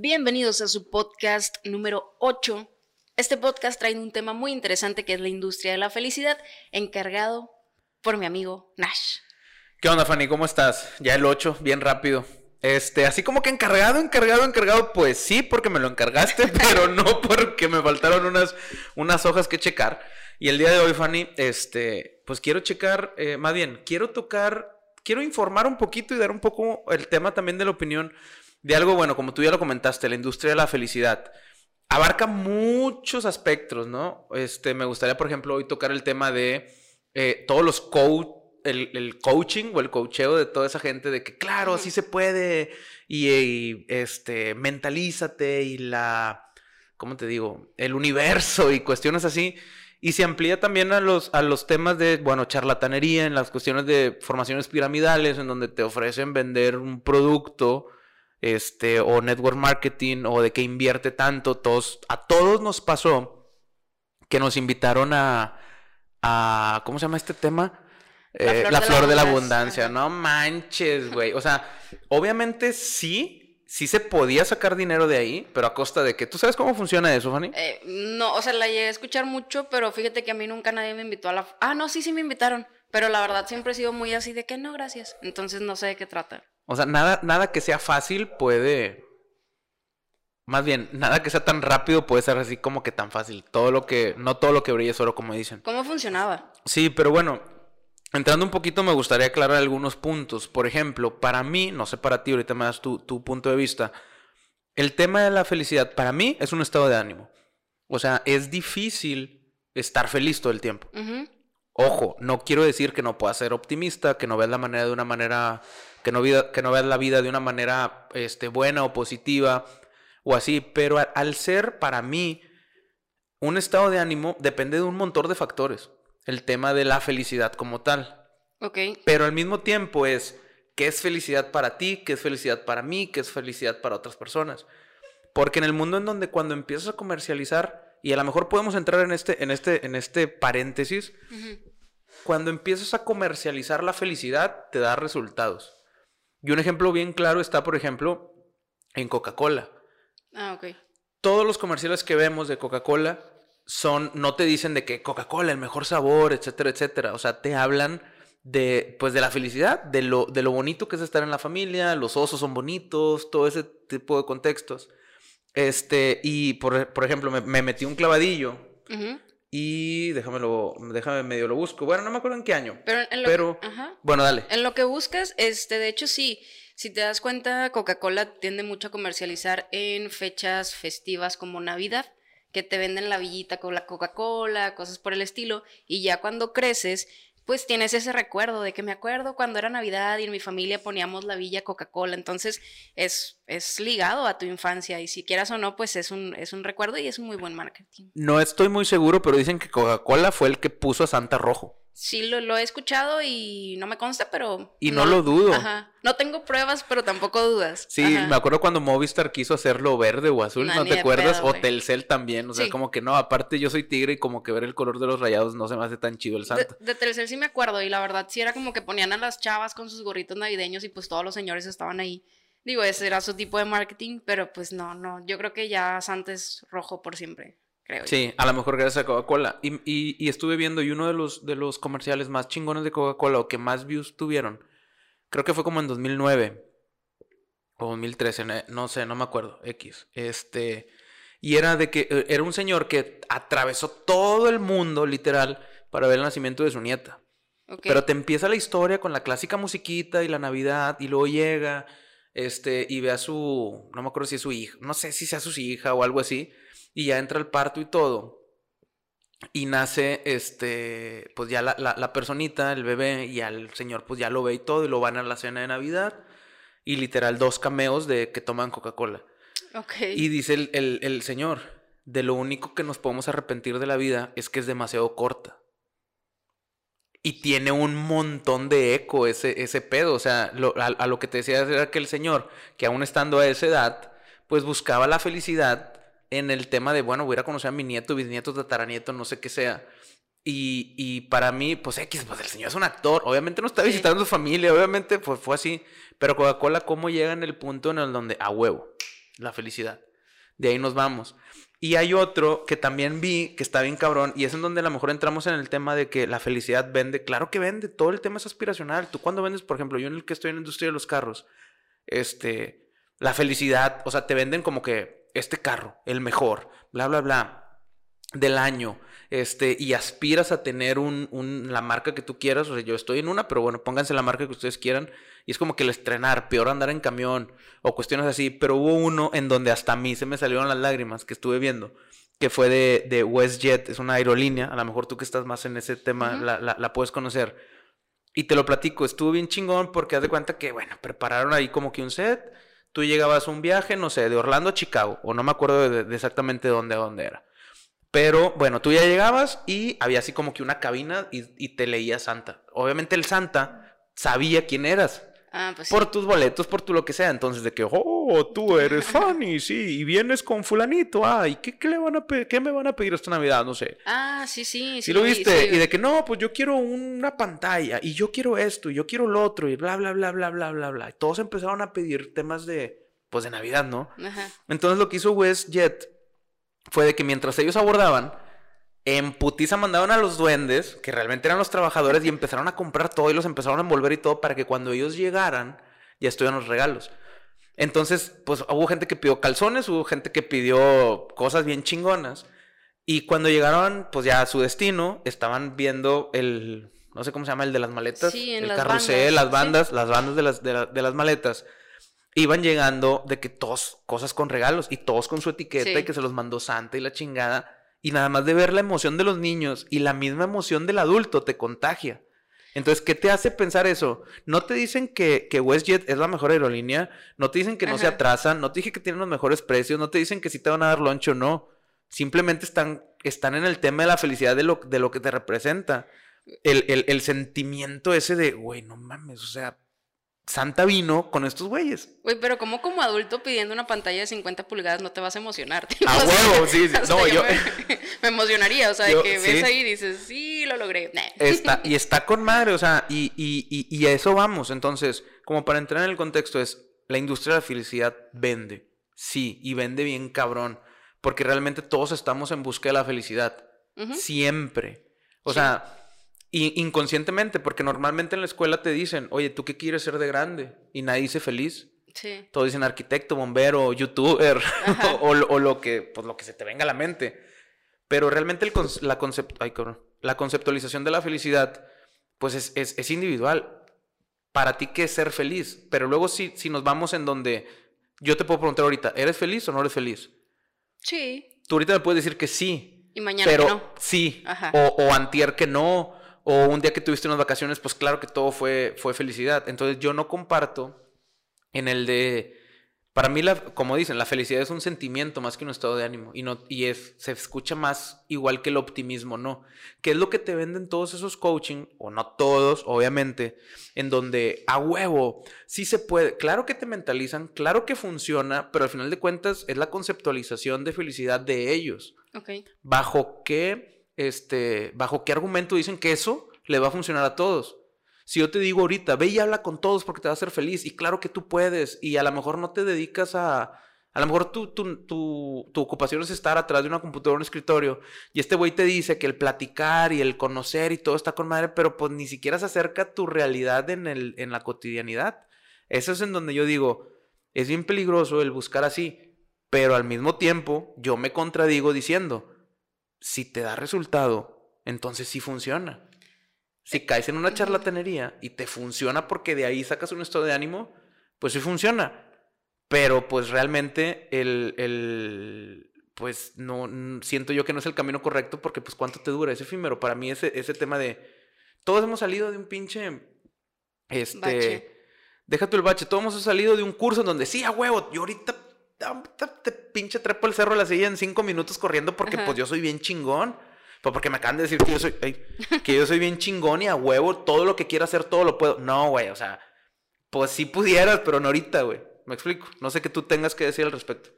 Bienvenidos a su podcast número 8. Este podcast trae un tema muy interesante que es la industria de la felicidad, encargado por mi amigo Nash. ¿Qué onda, Fanny? ¿Cómo estás? Ya el 8, bien rápido. Este, así como que encargado, encargado, encargado, pues sí, porque me lo encargaste, pero no porque me faltaron unas, unas hojas que checar. Y el día de hoy, Fanny, este, pues quiero checar, eh, más bien, quiero tocar, quiero informar un poquito y dar un poco el tema también de la opinión de algo, bueno, como tú ya lo comentaste, la industria de la felicidad. Abarca muchos aspectos, ¿no? Este, me gustaría, por ejemplo, hoy tocar el tema de eh, todos los coach el, coaching o el coacheo de toda esa gente de que, claro, así se puede, y, este, mentalízate y la, ¿cómo te digo? El universo y cuestiones así. Y se amplía también a los, a los temas de, bueno, charlatanería, en las cuestiones de formaciones piramidales, en donde te ofrecen vender un producto, este, o network marketing, o de que invierte tanto. Todos, a todos nos pasó que nos invitaron a, a ¿cómo se llama este tema? La flor, de, la abundancia. No manches, güey. O sea, obviamente sí, sí se podía sacar dinero de ahí, pero a costa de que. ¿Tú sabes cómo funciona eso, Fanny? Eh, no, o sea, la llegué a escuchar mucho, pero fíjate que a mí nunca nadie me invitó a la. Ah, no, sí, sí me invitaron. Pero la verdad siempre he sido muy así de que no, gracias. Entonces no sé de qué trata. O sea, nada, nada que sea fácil puede. Más bien, nada que sea tan rápido puede ser así como que tan fácil. Todo lo que. No todo lo que brilla es oro, como dicen. ¿Cómo funcionaba? Sí, pero bueno, Entrando un poquito, me gustaría aclarar algunos puntos. Por ejemplo, para mí, no sé para ti, ahorita me das tu, punto de vista. El tema de la felicidad, para mí, es un estado de ánimo. O sea, es difícil estar feliz todo el tiempo. Ojo, no quiero decir que no puedas ser optimista, que no veas la manera de una manera, que no, que no veas la vida de una manera este, buena o positiva o así, pero al ser para mí un estado de ánimo depende de un montón de factores el tema de la felicidad como tal. Ok. Pero al mismo tiempo es qué es felicidad para ti, qué es felicidad para mí, qué es felicidad para otras personas. Porque en el mundo en donde cuando empiezas a comercializar, y a lo mejor podemos entrar en este, en este, en este paréntesis, cuando empiezas a comercializar la felicidad, te da resultados. Y un ejemplo bien claro está, por ejemplo, en Coca-Cola. Ah, ok. Todos los comerciales que vemos de Coca-Cola son, no te dicen de que Coca-Cola, el mejor sabor, etcétera, etcétera. O sea, te hablan de, pues, de la felicidad, de lo, de lo bonito que es estar en la familia, los osos son bonitos, todo ese tipo de contextos. Este, y por, por ejemplo, me, metí un clavadillo y déjamelo, déjame medio lo busco. Bueno, no me acuerdo en qué año. Pero, en lo pero bueno, dale. En lo que buscas, este, de hecho, sí. Si te das cuenta, Coca-Cola tiende mucho a comercializar en fechas festivas como Navidad que te venden la villita con la Coca-Cola, cosas por el estilo, y ya cuando creces, pues tienes ese recuerdo de que me acuerdo cuando era Navidad y en mi familia poníamos la villa Coca-Cola, entonces es, es ligado a tu infancia y si quieras o no, pues es un, es un recuerdo y es un muy buen marketing. No estoy muy seguro, pero dicen que Coca-Cola fue el que puso a Santa Rojo. Sí, lo, he escuchado y no me consta, pero... Y no, lo dudo. Ajá. No tengo pruebas, pero tampoco dudas. Sí, me acuerdo cuando Movistar quiso hacerlo verde o azul, ¿no, te acuerdas? o Telcel también, o sea, como que no, aparte yo soy tigre y como que ver el color de los rayados no se me hace tan chido el santo. De, de, Telcel sí me acuerdo y la verdad sí era como que ponían a las chavas con sus gorritos navideños y pues todos los señores estaban ahí. Digo, ese era su tipo de marketing, pero pues no, no, yo creo que ya Santa es rojo por siempre sí, a lo mejor gracias a Coca-Cola. Y, estuve viendo, y uno de los, de los comerciales más chingones de Coca-Cola o que más views tuvieron, creo que fue como en 2009 o 2013, no sé, no me acuerdo, X. Este, y era de que eh, era un señor que atravesó todo el mundo, literal, para ver el nacimiento de su nieta. Pero te empieza la historia con la clásica musiquita y la Navidad, y luego llega, este, y ve a su, no me acuerdo si es su hija, no sé si sea su hija o algo así y ya entra el parto y todo. Y nace, este, pues ya la, la, personita, el bebé, y al señor pues ya lo ve y todo, y lo van a la cena de Navidad. Y literal dos cameos de que toman Coca-Cola. Y dice el, el, el, señor, de lo único que nos podemos arrepentir de la vida es que es demasiado corta. Y tiene un montón de eco ese, ese pedo. O sea, a, a, lo que te decía era que el señor, que aún estando a esa edad, pues buscaba la felicidad en el tema de, bueno, voy a ir a conocer a mi nieto, bisnieto, tataranieto, no sé qué sea. Y, y para mí, pues X, pues el señor es un actor. Obviamente no está visitando a su familia, obviamente pues fue así. Pero Coca-Cola, ¿cómo llega en el punto en el donde, a huevo? la felicidad. De ahí nos vamos. Y hay otro que también vi que está bien cabrón y es en donde a lo mejor entramos en el tema de que la felicidad vende. Claro que vende, todo el tema es aspiracional. Tú cuando vendes, por ejemplo, yo en el que estoy en la industria de los carros, este, la felicidad, o sea, te venden como que este carro, el mejor, bla, bla, bla, del año, este, y aspiras a tener un, un, la marca que tú quieras, o sea, yo estoy en una, pero bueno, pónganse la marca que ustedes quieran, y es como que el estrenar, peor andar en camión, o cuestiones así, pero hubo uno en donde hasta a mí se me salieron las lágrimas que estuve viendo, que fue de, de WestJet, es una aerolínea, a lo mejor tú que estás más en ese tema la, la, la puedes conocer, y te lo platico, estuvo bien chingón porque haz de cuenta que, bueno, prepararon ahí como que un set, tú llegabas a un viaje, no sé, de Orlando a Chicago, o no me acuerdo de, exactamente dónde, dónde era. Pero bueno, tú ya llegabas y había así como que una cabina y, y te leía Santa. Obviamente el Santa sabía quién eras. Ah, pues Por sí. tus boletos, por tu lo que sea. Entonces, de que, oh, tú eres Fanny, sí, y vienes con Fulanito. Ay, ¿qué, qué le van a ¿qué me van a pedir esta Navidad? No sé. Ah, sí, sí. Sí Si lo vi, viste, sí. y de que no, pues yo quiero una pantalla, y yo quiero esto, y yo quiero lo otro, y bla, bla, bla, bla, bla, bla, bla. Y todos empezaron a pedir temas de, pues de Navidad, ¿no? Ajá. Entonces lo que hizo WestJet fue de que mientras ellos abordaban, en putiza mandaban a los duendes, que realmente eran los trabajadores, y empezaron a comprar todo y los empezaron a envolver y todo para que cuando ellos llegaran ya estuvieran los regalos. Entonces, pues hubo gente que pidió calzones, hubo gente que pidió cosas bien chingonas. Y cuando llegaron, pues ya a su destino, estaban viendo el, no sé cómo se llama, el de las maletas, Sí, en el las carrusel, bandas, las sí. bandas, las bandas de las, de, la- de las maletas. Iban llegando de que todos, cosas con regalos, y todos con su etiqueta, Sí. y que se los mandó Santa y la chingada. Y nada más de ver la emoción de los niños y la misma emoción del adulto te contagia. Entonces, ¿qué te hace pensar eso? No te dicen que, que WestJet es la mejor aerolínea, no te dicen que no se atrasan, no te dicen que tienen los mejores precios, no te dicen que si te van a dar lunch o no. Simplemente están, están en el tema de la felicidad de lo, de lo que te representa. El, el, el sentimiento ese de, güey, no mames, o sea, Santa vino con estos güeyes. Güey, pero como como adulto pidiendo una pantalla de 50 pulgadas no te vas a emocionar. A O sea, huevo, sí, sí. No, yo- Me, me emocionaría, o sea, Yo- de que ves ahí y dices, sí, lo logré. Nah. Está, y está con madre, o sea, y, y, y, y a eso vamos. Entonces, como para entrar en el contexto, es la industria de la felicidad vende. Sí, y vende bien cabrón. Porque realmente todos estamos en busca de la felicidad. Siempre. O Sí. sea, i- inconscientemente, porque normalmente en la escuela te dicen, oye, ¿tú qué quieres ser de grande? Y nadie dice feliz. Sí. Todos dicen arquitecto, bombero, youtuber, o, lo- o lo que, pues lo que se te venga a la mente. Pero realmente el la, concept- ay, cabrón. la conceptualización de la felicidad, pues es, es- es individual. Para ti, ¿qué es ser feliz? Pero luego si, si nos vamos en donde yo te puedo preguntar ahorita, ¿eres feliz o no eres feliz? Sí. Tú ahorita me puedes decir que sí, Y mañana pero que no. sí. Ajá. O, o antier que no. O un día que tuviste unas vacaciones, pues claro que todo fue, fue felicidad. Entonces yo no comparto en el de... Para mí, la, como dicen, la felicidad es un sentimiento más que un estado de ánimo. Y, no, y es, se escucha más igual que el optimismo, ¿no? Que es lo que te venden todos esos coaching, o no todos, obviamente, en donde a huevo, sí se puede. Claro que te mentalizan, claro que funciona, pero al final de cuentas es la conceptualización de felicidad de ellos Ok. bajo qué, este, bajo qué argumento dicen que eso le va a funcionar a todos. Si yo te digo ahorita, ve y habla con todos porque te va a hacer feliz, y claro que tú puedes, y a lo mejor no te dedicas a, a lo mejor tu, tu, tu, ocupación es estar atrás de una computadora o un escritorio, y este güey te dice que el platicar y el conocer y todo está con madre, pero pues ni siquiera se acerca a tu realidad en, el, en la cotidianidad. Eso es en donde yo digo, es bien peligroso el buscar así, pero al mismo tiempo yo me contradigo diciendo, si te da resultado, entonces sí funciona. Si caes en una charlatanería y te funciona porque de ahí sacas un estado de ánimo, pues sí funciona. Pero pues realmente el, el pues no, siento yo que no es el camino correcto porque pues cuánto te dura, es efímero. Para mí ese, ese tema de, todos hemos salido de un pinche, este, Bache. deja tú el bache, todos hemos salido de un curso en donde sí, a huevo, yo ahorita te pinche trepo el cerro de la silla en cinco minutos corriendo porque Ajá. pues yo soy bien chingón. Pues porque me acaban de decir que yo soy, ay, que yo soy bien chingón y a huevo todo lo que quiera hacer, todo lo puedo. No, güey, o sea, pues sí pudieras, pero no ahorita, güey. Me explico. No sé qué tú tengas que decir al respecto.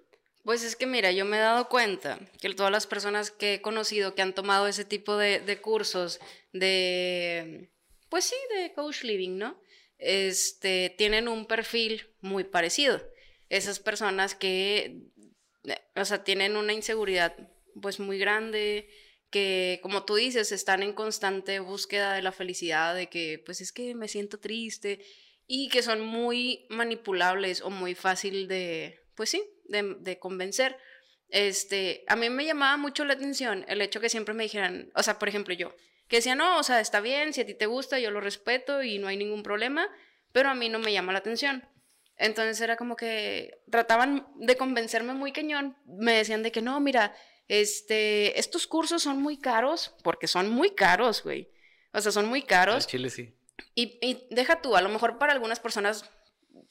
Pues es que mira, yo me he dado cuenta que todas las personas que he conocido que han tomado ese tipo de, de cursos de, pues sí, de coach living, ¿no? Este, tienen un perfil muy parecido. Esas personas que, eh, o sea, tienen una inseguridad pues muy grande, que como tú dices, están en constante búsqueda de la felicidad, de que pues es que me siento triste y que son muy manipulables o muy fácil de, pues sí, de, de convencer. Este, a mí me llamaba mucho la atención el hecho que siempre me dijeran, o sea, por ejemplo, yo, que decía, no, o sea, está bien, si a ti te gusta, yo lo respeto y no hay ningún problema, pero a mí no me llama la atención. Entonces era como que trataban de convencerme muy cañón, me decían de que no, mira, este, estos cursos son muy caros, porque son muy caros, güey. O sea, son muy caros. Chile sí. Y, y deja tú, a lo mejor para algunas personas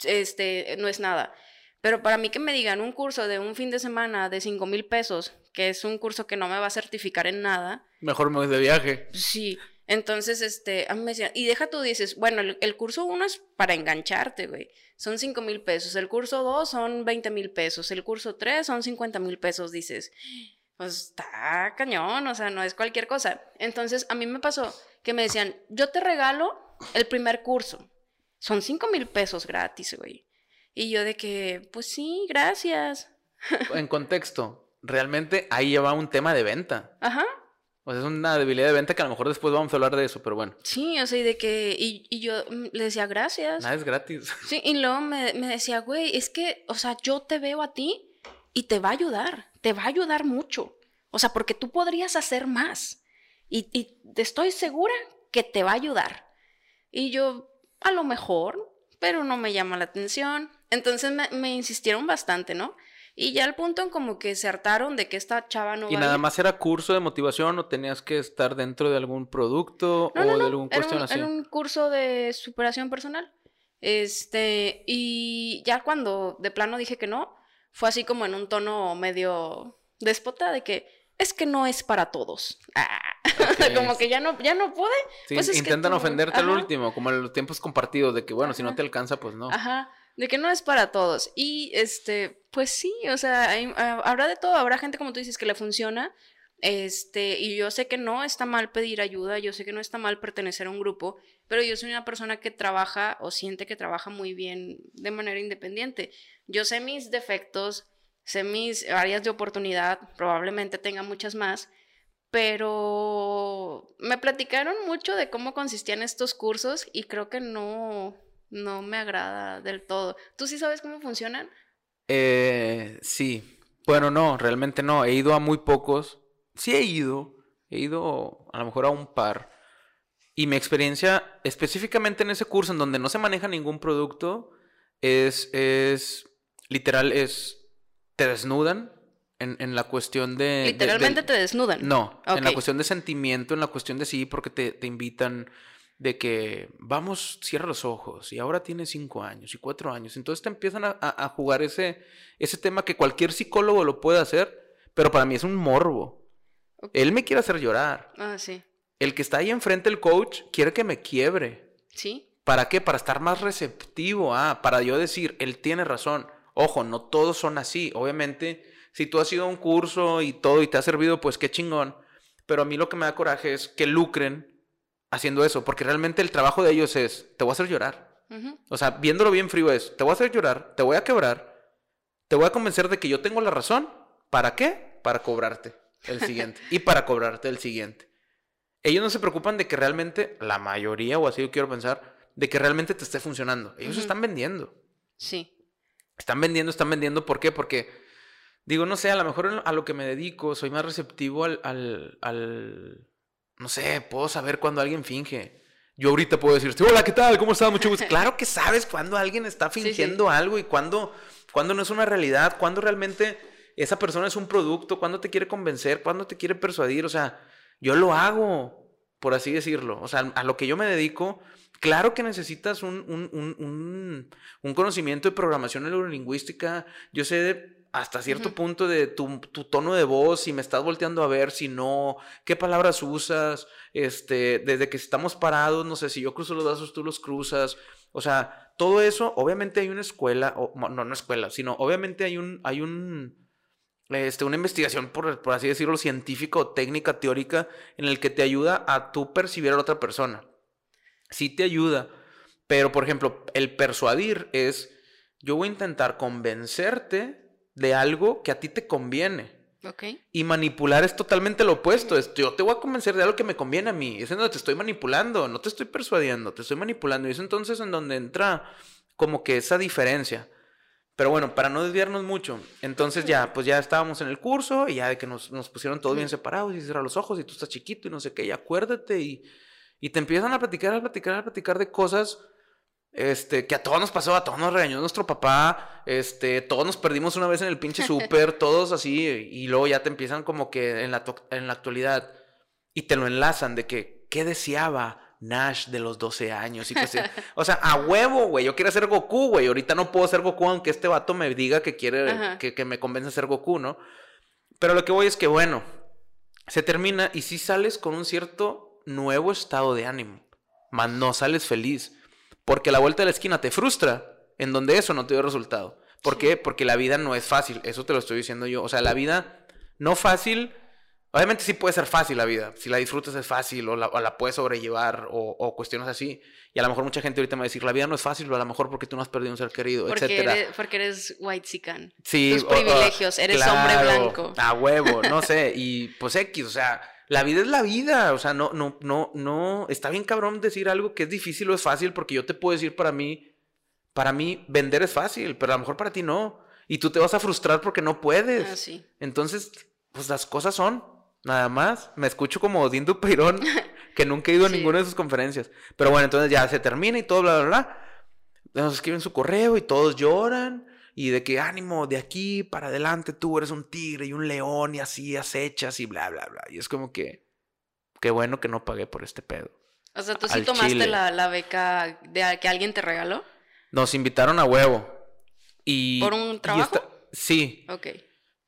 este, no es nada. Pero para mí que me digan un curso de un fin de semana de 5 mil pesos, que es un curso que no me va a certificar en nada. Mejor me voy de viaje. Sí. Entonces, este, a mí me decían, y deja tú, dices, bueno, el, curso uno es para engancharte, güey. Son 5 mil pesos. El curso dos son 20 mil pesos. El curso tres son 50 mil pesos, dices. Pues está cañón, o sea, no es cualquier cosa. Entonces, a mí me pasó que me decían, yo te regalo el primer curso. Son 5 mil pesos gratis, güey. Y yo de que, pues sí, gracias. En contexto, realmente ahí lleva un tema de venta. Ajá. O sea, es una debilidad de venta que a lo mejor después vamos a hablar de eso, pero bueno. Sí, o sea, y de que, y, y yo mm, le decía gracias. Nada es gratis. Sí, y luego me, me decía, güey, es que, o sea, yo te veo a ti y te va a ayudar, te va a ayudar mucho. O sea, porque tú podrías hacer más. Y, y estoy segura que te va a ayudar. Y yo, a lo mejor, pero no me llama la atención. Entonces me, insistieron bastante, ¿no? Y ya al punto en como que se hartaron de que esta chava no ¿Y nada más era curso de motivación o tenías que estar dentro de algún producto o de algún cuestión así? Era un curso de superación personal. Este, y ya cuando de plano dije que no, fue así como en un tono medio déspota de que es que no es para todos. Ah, como que ya no, ya no pude. pues intentan ofenderte al último, como en los tiempos compartidos, de que bueno, si no te alcanza, pues no. Ajá de que no es para todos. Y este, pues sí, o sea, ah, habrá de todo, habrá gente como tú dices que le funciona. Este, y yo sé que no está mal pedir ayuda, yo sé que no está mal pertenecer a un grupo, pero yo soy una persona que trabaja o siente que trabaja muy bien de manera independiente. Yo sé mis defectos, sé mis áreas de oportunidad, probablemente tenga muchas más, pero me platicaron mucho de cómo consistían estos cursos y creo que no, no me agrada del todo. ¿Tú sí sabes cómo funcionan? Eh, sí. Bueno, no, realmente no. He ido a muy pocos. Sí he ido. He ido a lo mejor a un par. Y mi experiencia, específicamente en ese curso en donde no se maneja ningún producto, es, es literal, es, te desnudan en, en la cuestión de... Literalmente te desnudan. No, en la cuestión de sentimiento, en la cuestión de sí, porque te, te invitan de que vamos, cierra los ojos y ahora tiene cinco años y cuatro años. Entonces te empiezan a, jugar ese, ese tema que cualquier psicólogo lo puede hacer, pero para mí es un morbo. Él me quiere hacer llorar. Ah, sí. El que está ahí enfrente, el coach, quiere que me quiebre. Sí. ¿Para qué? Para estar más receptivo. Ah, para yo decir, él tiene razón. Ojo, no todos son así. Obviamente, si tú has ido a un curso y todo y te ha servido, pues qué chingón. Pero a mí lo que me da coraje es que lucren haciendo eso, porque realmente el trabajo de ellos es, te voy a hacer llorar. O sea, viéndolo bien frío es, te voy a hacer llorar, te voy a quebrar, te voy a convencer de que yo tengo la razón. ¿Para qué? Para cobrarte el siguiente. y para cobrarte el siguiente. Ellos no se preocupan de que realmente, la mayoría, o así yo quiero pensar, de que realmente te esté funcionando. Ellos están vendiendo. Sí. Están vendiendo, están vendiendo. ¿Por qué? Porque, digo, no sé, a lo mejor a lo que me dedico, soy más receptivo al, al no sé, puedo saber cuando alguien finge. Yo ahorita puedo decirte, hola, ¿qué tal? ¿Cómo estás? Mucho gusto. Claro que sabes cuando alguien está fingiendo algo y cuando, cuando no es una realidad, cuando realmente esa persona es un producto, cuando te quiere convencer, cuando te quiere persuadir. O sea, yo lo hago, por así decirlo. O sea, a lo que yo me dedico, claro que necesitas un, un, un, un conocimiento de programación neurolingüística. Yo sé de hasta cierto punto de tu, tono de voz, si me estás volteando a ver, si no, qué palabras usas, este, desde que estamos parados, no sé, si yo cruzo los brazos, tú los cruzas, o sea, todo eso, obviamente hay una escuela, o, no, no escuela, sino obviamente hay un, hay un, este, una investigación, por, por así decirlo, científica o técnica, teórica, en el que te ayuda a tú percibir a la otra persona. Sí te ayuda, pero por ejemplo, el persuadir es yo voy a intentar convencerte de algo que a ti te conviene. Y manipular es totalmente lo opuesto. Es, yo te voy a convencer de algo que me conviene a mí. Es en donde te estoy manipulando, no te estoy persuadiendo, te estoy manipulando. Y es entonces en donde entra como que esa diferencia. Pero bueno, para no desviarnos mucho, entonces ya, pues ya estábamos en el curso y ya de que nos, nos pusieron todos bien separados y cerrar los ojos y tú estás chiquito y no sé qué, y acuérdate y, y te empiezan a platicar, a platicar, a platicar de cosas este, que a todos nos pasó, a todos nos regañó nuestro papá, este, todos nos perdimos una vez en el pinche súper, todos así, y luego ya te empiezan como que en la, en la actualidad y te lo enlazan de que, ¿qué deseaba? Nash de los 12 años. Y pues, o sea, a huevo, güey. Yo quiero ser Goku, güey. Ahorita no puedo ser Goku aunque este vato me diga que quiere, que, que, me convence a ser Goku, ¿no? Pero lo que voy es que, bueno, se termina y si sales con un cierto nuevo estado de ánimo. Más no sales feliz. Porque la vuelta de la esquina te frustra, en donde eso no te dio resultado. ¿Por qué? Porque la vida no es fácil. Eso te lo estoy diciendo yo. O sea, la vida no fácil Obviamente sí puede ser fácil la vida, si la disfrutas es fácil o la, puedes sobrellevar o, cuestiones así. Y a lo mejor mucha gente ahorita me va a decir, la vida no es fácil, o a lo mejor porque tú no has perdido un ser querido, porque etcétera. Eres, porque eres white sican. Sí. Tus privilegios, eres hombre blanco. A huevo, no sé. Y pues X, o sea, la vida es la vida. O sea, no, no, no, no. Está bien cabrón decir algo que es difícil o es fácil, porque yo te puedo decir para mí, para mí vender es fácil, pero a lo mejor para ti no. Y tú te vas a frustrar porque no puedes. Ah, sí. Entonces, pues las cosas son. Nada más. Me escucho como Dindu Peirón, que nunca he ido a ninguna de sus conferencias. Pero bueno, entonces ya se termina y todo, bla, bla, bla. Nos escriben su correo y todos lloran. Y de que ánimo, de aquí para adelante tú eres un tigre y un león y así acechas y bla, bla, bla. Y es como que, qué bueno que no pagué por este pedo. O sea, ¿tú sí tomaste la, la, beca de que alguien te regaló? Nos invitaron a huevo. Y, ¿Por un trabajo? sí. Ok.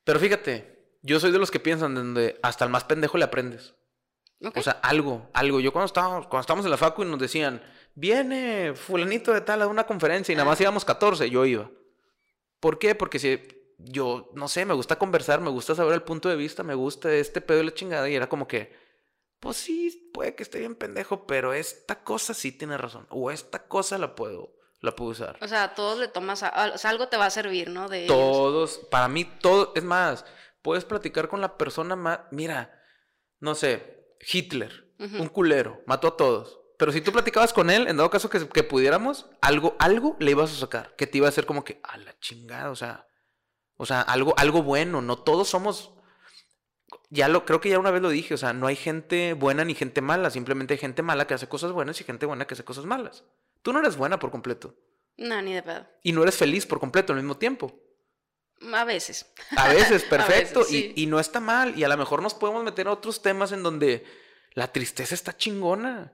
Pero fíjate, yo soy de los que piensan donde hasta el más pendejo le aprendes. O sea, algo, algo. Yo cuando estábamos, cuando estábamos en la facu y nos decían, viene fulanito de tal a una conferencia y nada más íbamos 14, yo iba. ¿Por qué? Porque si yo, no sé, me gusta conversar, me gusta saber el punto de vista, me gusta este pedo de la chingada y era como que, pues sí, puede que esté bien pendejo, pero esta cosa sí tiene razón. O esta cosa la puedo, la puedo usar. O sea, a todos le tomas, o sea, algo te va a servir, ¿no? De todos, para mí todo, es más, puedes platicar con la persona más, mira, no sé, Hitler, un culero, mató a todos. Pero si tú platicabas con él, en dado caso que, que, pudiéramos, algo, algo le ibas a sacar, que te iba a hacer como que, a la chingada, o sea, o sea, algo, algo bueno, no todos somos, ya lo, creo que ya una vez lo dije, o sea, no hay gente buena ni gente mala, simplemente hay gente mala que hace cosas buenas y gente buena que hace cosas malas. Tú no eres buena por completo. No, ni de pedo. Y no eres feliz por completo al mismo tiempo. A veces. A veces, perfecto. y, no está mal. Y a lo mejor nos podemos meter a otros temas en donde la tristeza está chingona.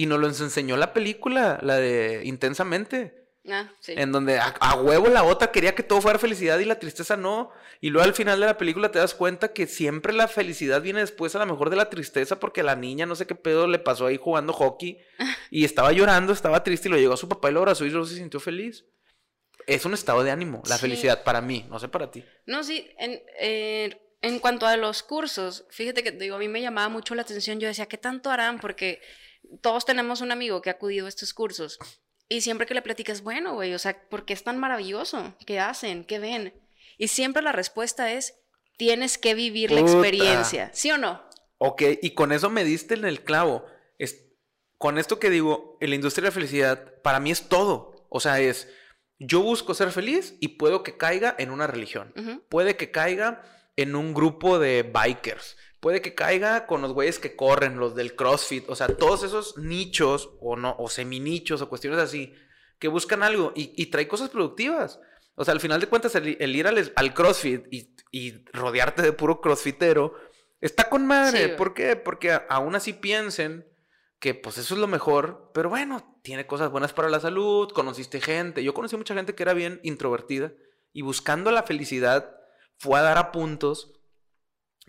Y nos lo enseñó la película, la de Intensamente. Ah, sí. En donde a, huevo la otra quería que todo fuera felicidad y la tristeza no. Y luego al final de la película te das cuenta que siempre la felicidad viene después a lo mejor de la tristeza porque la niña no sé qué pedo le pasó ahí jugando hockey y estaba llorando, estaba triste y lo llegó a su papá y lo abrazó y luego se sintió feliz es un estado de ánimo, la felicidad para mí, no sé para ti. No, sí, en, eh, en cuanto a los cursos, fíjate que digo, a mí me llamaba mucho la atención, yo decía, ¿qué tanto harán? Porque todos tenemos un amigo que ha acudido a estos cursos y siempre que le platicas, bueno, güey, o sea, ¿por qué es tan maravilloso? ¿Qué hacen? ¿Qué ven? Y siempre la respuesta es, tienes que vivir la experiencia, ¿sí o no? Ok, y con eso me diste en el clavo. Es, con esto que digo, en la industria de la felicidad, para mí es todo. O sea, es yo busco ser feliz y puedo que caiga en una religión. Puede que caiga en un grupo de bikers. Puede que caiga con los güeyes que corren, los del CrossFit. O sea, todos esos nichos o no, o semi-nichos o cuestiones así, que buscan algo y, trae cosas productivas. O sea, al final de cuentas, el, ir al, CrossFit y, rodearte de puro CrossFitero está con madre. ¿Por qué? Porque aún así piensen que pues eso es lo mejor, pero bueno, tiene cosas buenas para la salud, conociste gente, yo conocí mucha gente que era bien introvertida y buscando la felicidad fue a dar a puntos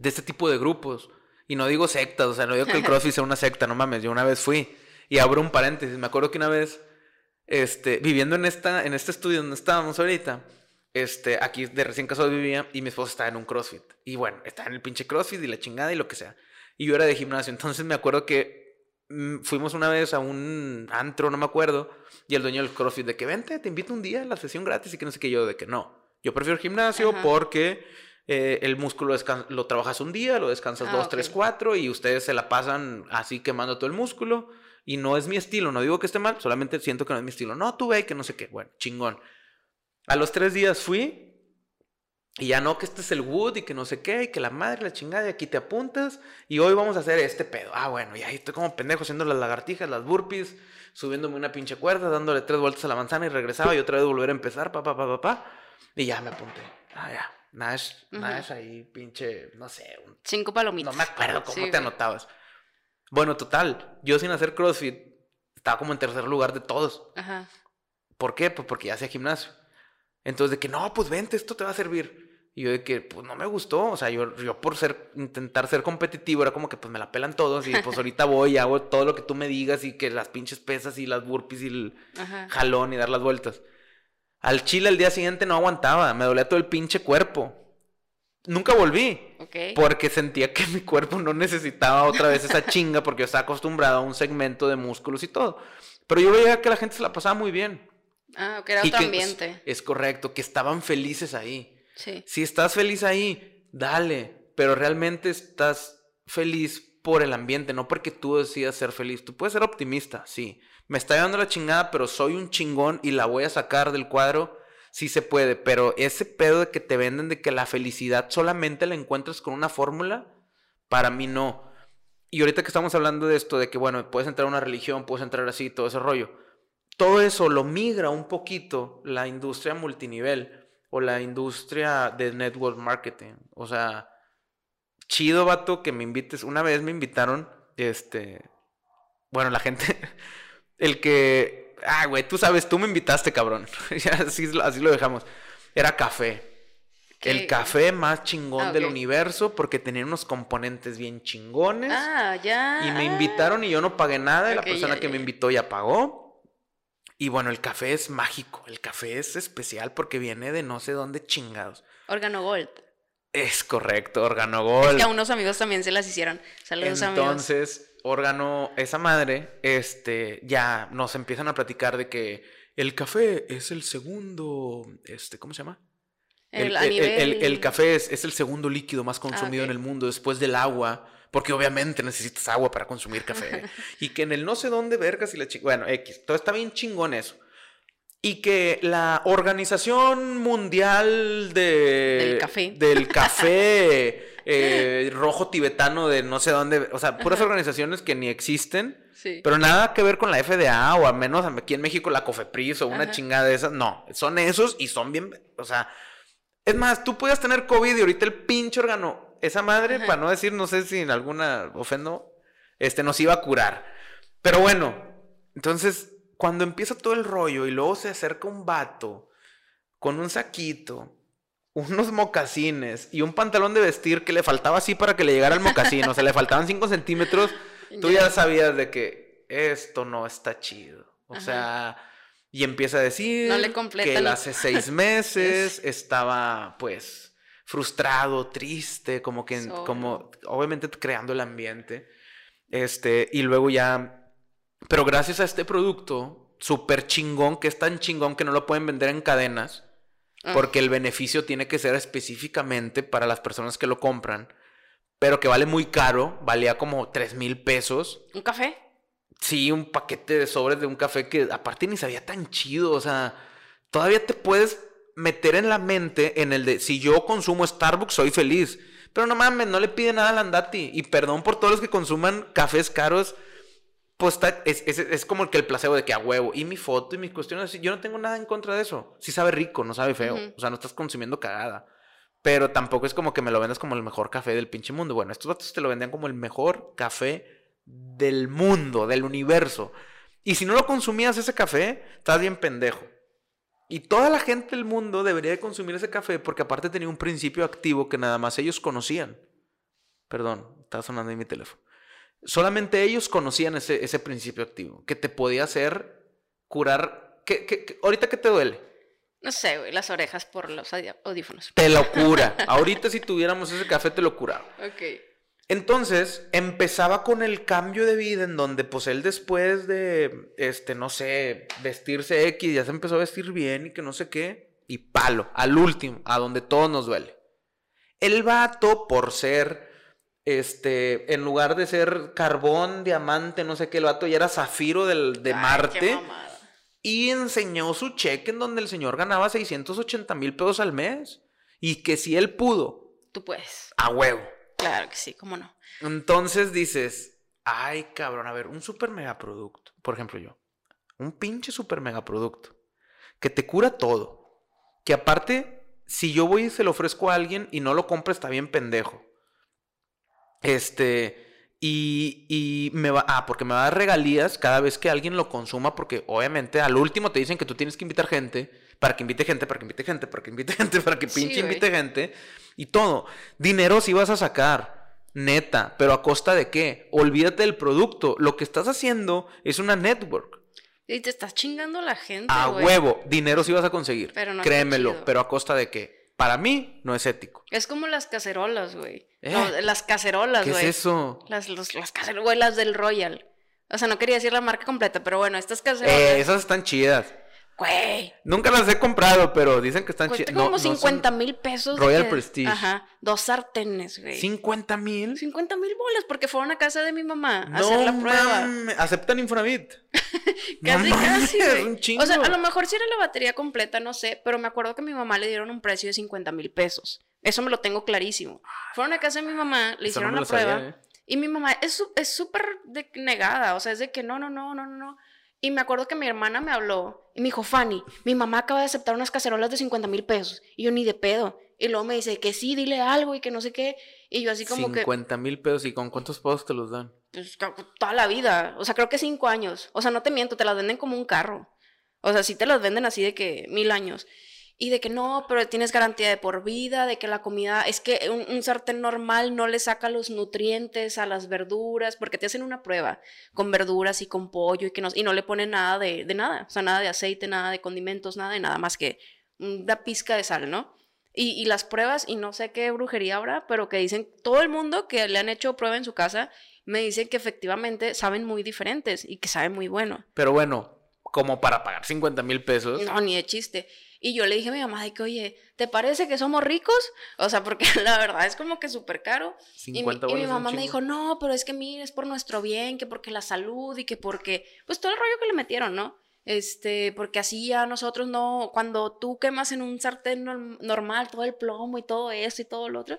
de este tipo de grupos. Y no digo sectas, o sea, no digo que el CrossFit sea una secta, no mames, yo una vez fui y abro un paréntesis, me acuerdo que una vez, este, viviendo en, esta, en este estudio donde estábamos ahorita, este, aquí de recién casado vivía y mi esposa estaba en un CrossFit. Y bueno, estaba en el pinche CrossFit y la chingada y lo que sea. Y yo era de gimnasio, entonces me acuerdo que mm, fuimos una vez a un antro, no me acuerdo, y el dueño del CrossFit de que vente, te invito un día a la sesión gratis y que no sé qué yo, de que no. Yo prefiero el gimnasio porque eh, el músculo lo trabajas un día, lo descansas ah, dos, tres, cuatro y ustedes se la pasan así quemando todo el músculo y no es mi estilo, no digo que esté mal, solamente siento que no es mi estilo. No, tú ve que no sé qué, bueno, chingón. A los tres días fui y ya no, que este es el wood y que no sé qué, y que la madre, la chingada, y aquí te apuntas y hoy vamos a hacer este pedo. Ah, bueno, y ahí estoy como pendejo haciendo las lagartijas, las burpees, subiéndome una pinche cuerda, dándole tres vueltas a la manzana y regresaba y otra vez volver a empezar, pa, pa, pa, pa, pa. Y ya me apunté. Ah, ya. Nash, Nash ahí, pinche, no sé. Cinco palomitas. No me acuerdo cómo te anotabas. Bueno, total, yo sin hacer CrossFit estaba como en tercer lugar de todos. Ajá. ¿Por qué? Pues porque ya hacía gimnasio. Entonces, de que no, pues vente, esto te va a servir. Y yo de que, pues no me gustó. O sea, yo, yo por ser, intentar ser competitivo, era como que, pues me la pelan todos. Y pues ahorita voy y hago todo lo que tú me digas. Y que las pinches pesas y las burpees y el jalón y dar las vueltas. Al chile el día siguiente no aguantaba, me dolía todo el pinche cuerpo. Nunca volví. Porque sentía que mi cuerpo no necesitaba otra vez esa chinga porque yo estaba acostumbrado a un segmento de músculos y todo. Pero yo veía que la gente se la pasaba muy bien. Ah, que era otro ambiente. Es, correcto, que estaban felices ahí. Sí. Si estás feliz ahí, dale. Pero realmente estás feliz por el ambiente, no porque tú decidas ser feliz. Tú puedes ser optimista, sí me está llevando la chingada, pero soy un chingón y la voy a sacar del cuadro, sí se puede. Pero ese pedo de que te venden de que la felicidad solamente la encuentras con una fórmula, para mí no. Y ahorita que estamos hablando de esto, de que, bueno, puedes entrar a una religión, puedes entrar así, todo ese rollo. Todo eso lo migra un poquito la industria multinivel o la industria de network marketing. O sea, chido, vato, que me invites. Una vez me invitaron, este, bueno, la gente, el que, ah, güey, tú sabes, tú me invitaste, cabrón. así, así lo dejamos. Era café. El café más chingón ah, del universo porque tenía unos componentes bien chingones. Ah, ya. Y me invitaron y yo no pagué nada y la persona que me invitó ya pagó. Y bueno, el café es mágico. El café es especial porque viene de no sé dónde chingados. Organo Gold. Es correcto, Organo Gold. Es que a unos amigos también se las hicieron. Saludos, amigos. Entonces, órgano, esa madre, este, ya nos empiezan a platicar de que el café es el segundo, este, ¿cómo se llama? El, el, café es, el segundo líquido más consumido ah, en el mundo después del agua, porque obviamente necesitas agua para consumir café. y que en el no sé dónde vergas y la Bueno, X, todo está bien chingón eso. Y que la Organización Mundial de, del Café, del café Eh, rojo tibetano de no sé dónde, o sea, puras organizaciones que ni existen, pero nada que ver con la FDA o al menos aquí en México la Cofepris o una chingada de esas, no, son esos y son bien, o sea, es más, tú puedes tener COVID y ahorita el pinche órgano, esa madre, para no decir, no sé si en alguna ofendo, este nos iba a curar. Pero bueno, entonces, cuando empieza todo el rollo y luego se acerca un vato con un saquito unos mocasines y un pantalón de vestir que le faltaba así para que le llegara el mocasín, o sea, le faltaban 5 centímetros, tú ya sabías de que esto no está chido. O sea, y empieza a decir que él hace seis meses estaba pues frustrado, triste, como que, como obviamente creando el ambiente. Este, y luego ya, pero gracias a este producto, súper chingón, que es tan chingón que no lo pueden vender en cadenas. Porque el beneficio tiene que ser específicamente para las personas que lo compran. Pero que vale muy caro. Valía como 3 mil pesos. ¿Un café? Sí, un paquete de sobres de un café que aparte ni sabía tan chido. O sea, todavía te puedes meter en la mente en el de si yo consumo Starbucks soy feliz. Pero no mames, no le pide nada al Andati. Y perdón por todos los que consuman cafés caros pues es, como el que el placebo de que a huevo. Y mi foto y mis cuestiones, yo no tengo nada en contra de eso. Sí sabe rico, no sabe feo. O sea, no estás consumiendo cagada. Pero tampoco es como que me lo vendas como el mejor café del pinche mundo. Bueno, estos datos te lo vendían como el mejor café del mundo, del universo. Y si no lo consumías ese café, estás bien pendejo. Y toda la gente del mundo debería de consumir ese café porque aparte tenía un principio activo que nada más ellos conocían. Perdón, estaba sonando en mi teléfono. Solamente ellos conocían ese, ese principio activo, que te podía hacer curar. ¿Qué, ahorita qué te duele? No sé, güey, las orejas por los audífonos. Te lo cura. ahorita si tuviéramos ese café te lo curaba. Ok. Entonces, empezaba con el cambio de vida en donde, pues, él después de, este, no sé, vestirse X, ya se empezó a vestir bien y que no sé qué, y palo, al último, a donde todo nos duele. El vato, por ser, este, en lugar de ser carbón, diamante, no sé qué, el vato ya era zafiro del, de Ay, Marte. Y enseñó su cheque en donde el señor ganaba 680 mil pesos al mes. Y que si él pudo, Tú puedes. a huevo. Claro que sí, cómo no. Entonces dices, ay cabrón, a ver, un super megaproducto, por ejemplo yo, un pinche super megaproducto, que te cura todo, que aparte, si yo voy y se lo ofrezco a alguien y no lo compra, está bien pendejo. Este, y, y me va, ah, porque me va a dar regalías cada vez que alguien lo consuma, porque obviamente al último te dicen que tú tienes que invitar gente, para que invite gente, para que invite gente, para que invite gente, para que pinche invite gente, y todo. Dinero sí vas a sacar, neta, pero a costa de qué? Olvídate del producto. Lo que estás haciendo es una network. Y te estás chingando la gente, A huevo, dinero sí vas a conseguir. Pero no Créemelo, pero a costa de qué? Para mí no es ético. Es como las cacerolas, güey. ¿Eh? No, las cacerolas, ¿Qué es güey. eso? Las, los- las cacerolas, güey, las del Royal. O sea, no quería decir la marca completa, pero bueno, estas cacerolas. Eh, esas están chidas. Güey. Nunca las he comprado, pero dicen que están chidas. como 50 mil pesos. Royal que- Prestige. Ajá. Dos sartenes, güey. 50 mil. 50 mil bolas porque fueron a casa de mi mamá a No hacer la prueba. aceptan Infonavit. Casi, No casi, güey. un chingo. O sea, a lo mejor si era la batería completa, no sé, pero me acuerdo que a mi mamá le dieron un precio de 50 mil pesos. Eso me lo tengo clarísimo. Fueron a casa de mi mamá, le Eso hicieron la lo sabía, prueba. ¿eh? Y mi mamá es súper negada, o sea, es de que no, no, no, no, no, no. Y me acuerdo que mi hermana me habló y me dijo, Fanny, mi mamá acaba de aceptar unas cacerolas de 50 mil pesos. Y yo ni de pedo. Y luego me dice que sí, dile algo y que no sé qué. Y yo así como que, 50 mil pesos. ¿Y con cuántos pesos te los dan? pues, to- toda la vida. O sea, creo que cinco años. O sea, no te miento, te las venden como un carro. O sea, sí te las venden así de que mil años. Y de que no, pero tienes garantía de por vida, de que la comida, es que un, un sartén normal no le saca los nutrientes a las verduras, porque te hacen una prueba con verduras y con pollo y que no, y no le ponen nada de, de nada, o sea, nada de aceite, nada de condimentos, nada de nada más que una pizca de sal, ¿no? Y, y las pruebas, y no sé qué brujería habrá, pero que dicen, todo el mundo que le han hecho prueba en su casa, me dicen que efectivamente saben muy diferentes y que saben muy bueno. Pero bueno, como para pagar 50 mil pesos. No, ni de chiste. Y yo le dije a mi mamá de que, oye, ¿te parece que somos ricos? O sea, porque la verdad es como que súper caro. Y mi, 50 y mi mamá me dijo, no, pero es que mire, es por nuestro bien, que porque la salud y que porque, pues todo el rollo que le metieron, ¿no? Este, porque así ya nosotros no, cuando tú quemas en un sartén norm- normal todo el plomo y todo eso y todo lo otro.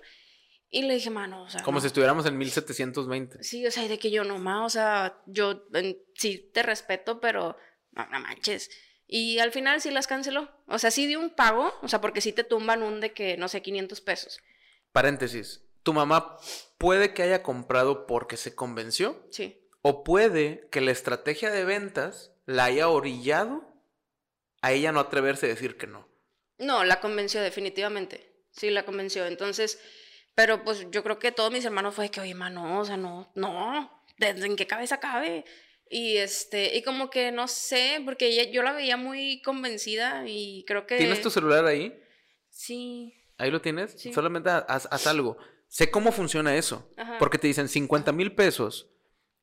Y le dije, mano, o sea. Como no". si estuviéramos en 1720. Sí, o sea, y de que yo no más, o sea, yo en- sí te respeto, pero no, no manches. Y al final sí las canceló. O sea, sí dio un pago, o sea, porque sí te tumban un de que, no sé, 500 pesos. Paréntesis. Tu mamá puede que haya comprado porque se convenció. Sí. O puede que la estrategia de ventas la haya orillado a ella no atreverse a decir que no. No, la convenció definitivamente. Sí, la convenció. Entonces, pero pues yo creo que todos mis hermanos fue de que, oye, mano, o sea, no, no, ¿desde en qué cabeza cabe? Y este, y como que no sé, porque ella, yo la veía muy convencida y creo que... ¿Tienes tu celular ahí? Sí. Ahí lo tienes. Sí. Solamente haz, haz algo. Sé cómo funciona eso. Ajá. Porque te dicen 50 mil pesos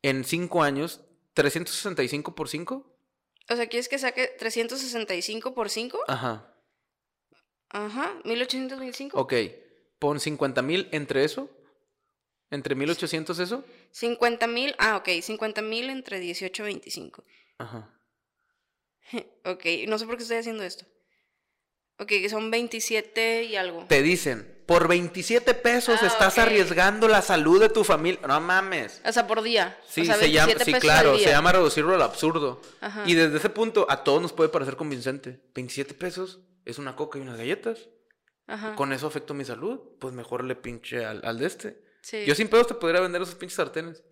en 5 años, 365 por 5. O sea, ¿quieres que saque 365 por 5? Ajá. Ajá, 1825. Ok. Pon 50 mil entre eso. Entre 1800 eso. 50 mil, ah, ok, 50 mil entre 18 y 25. Ajá. Ok, no sé por qué estoy haciendo esto. Ok, que son 27 y algo. Te dicen, por 27 pesos Ah, estás arriesgando la salud de tu familia. No mames. O sea, por día. Sí, o sea, se llama, 27 sí, claro, se llama reducirlo al absurdo. Ajá. Y desde ese punto a todos nos puede parecer convincente. 27 pesos es una coca y unas galletas. Ajá. Con eso afecto mi salud. Pues mejor le pinche al, al de este. Sí. Yo sin pedos te podría vender esos pinches sartenes.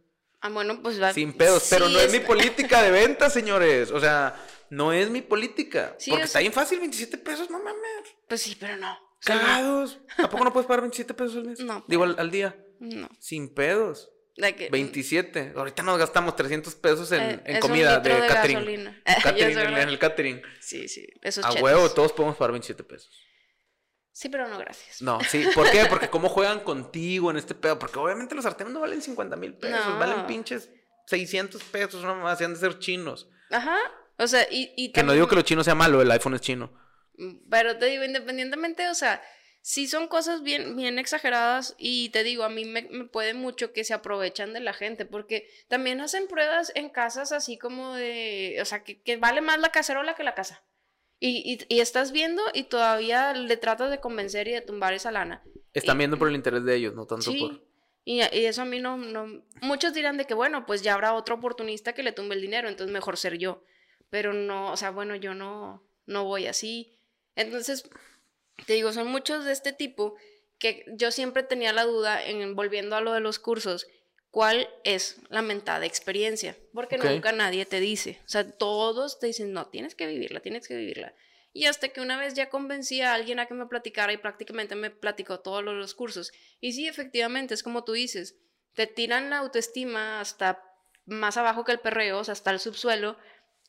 Ah, bueno, pues va. Sin pedos. pero no es mi política de venta, señores. O sea, no es mi política. Sí, Porque o está bien fácil, 27 pesos, no mames. Pues sí, pero no. Cagados. ¿A poco no puedes pagar 27 pesos al mes? No, Digo, pero- al, al día. No. Sin pedos. De que- 27. Ahorita nos gastamos 300 pesos en, Eh, en comida de, de catering. catering, en, en el catering. Sí, sí. Esos A chetos. huevo, todos podemos pagar 27 pesos. Sí, pero no, gracias. No, sí. ¿Por qué? Porque cómo juegan contigo en este pedo. Porque obviamente los sartenes no valen 50 mil pesos, valen pinches 600 pesos, no más, han de ser chinos. Ajá. O sea, y, y Que no digo que los chinos sea malo, el iPhone es chino. Mm, pero te digo, independientemente, o sea, sí son cosas bien, bien exageradas y te digo, a mí me, me, puede mucho que se aprovechan de la gente porque también hacen pruebas en casas así como de, o sea, que, que vale más la cacerola que la casa. Y, y, estás viendo y todavía le tratas de convencer y de tumbar esa lana. Están viendo por el interés de ellos, no tanto sí, por... Y, eso a mí no, no... Muchos dirán de que, bueno, pues ya habrá otro oportunista que le tumbe el dinero, entonces mejor ser yo. Pero no, o sea, bueno, yo no, no voy así. Entonces, te digo, son muchos de este tipo que yo siempre tenía la duda en volviendo a lo de los cursos cuál es la mentada experiencia, porque nunca nadie te dice, o sea, todos te dicen, no, tienes que vivirla, tienes que vivirla. Y hasta que una vez ya convencí a alguien a que me platicara y prácticamente me platicó todos los cursos. Y sí, efectivamente, es como tú dices, te tiran la autoestima hasta más abajo que el perreo, o sea, hasta el subsuelo,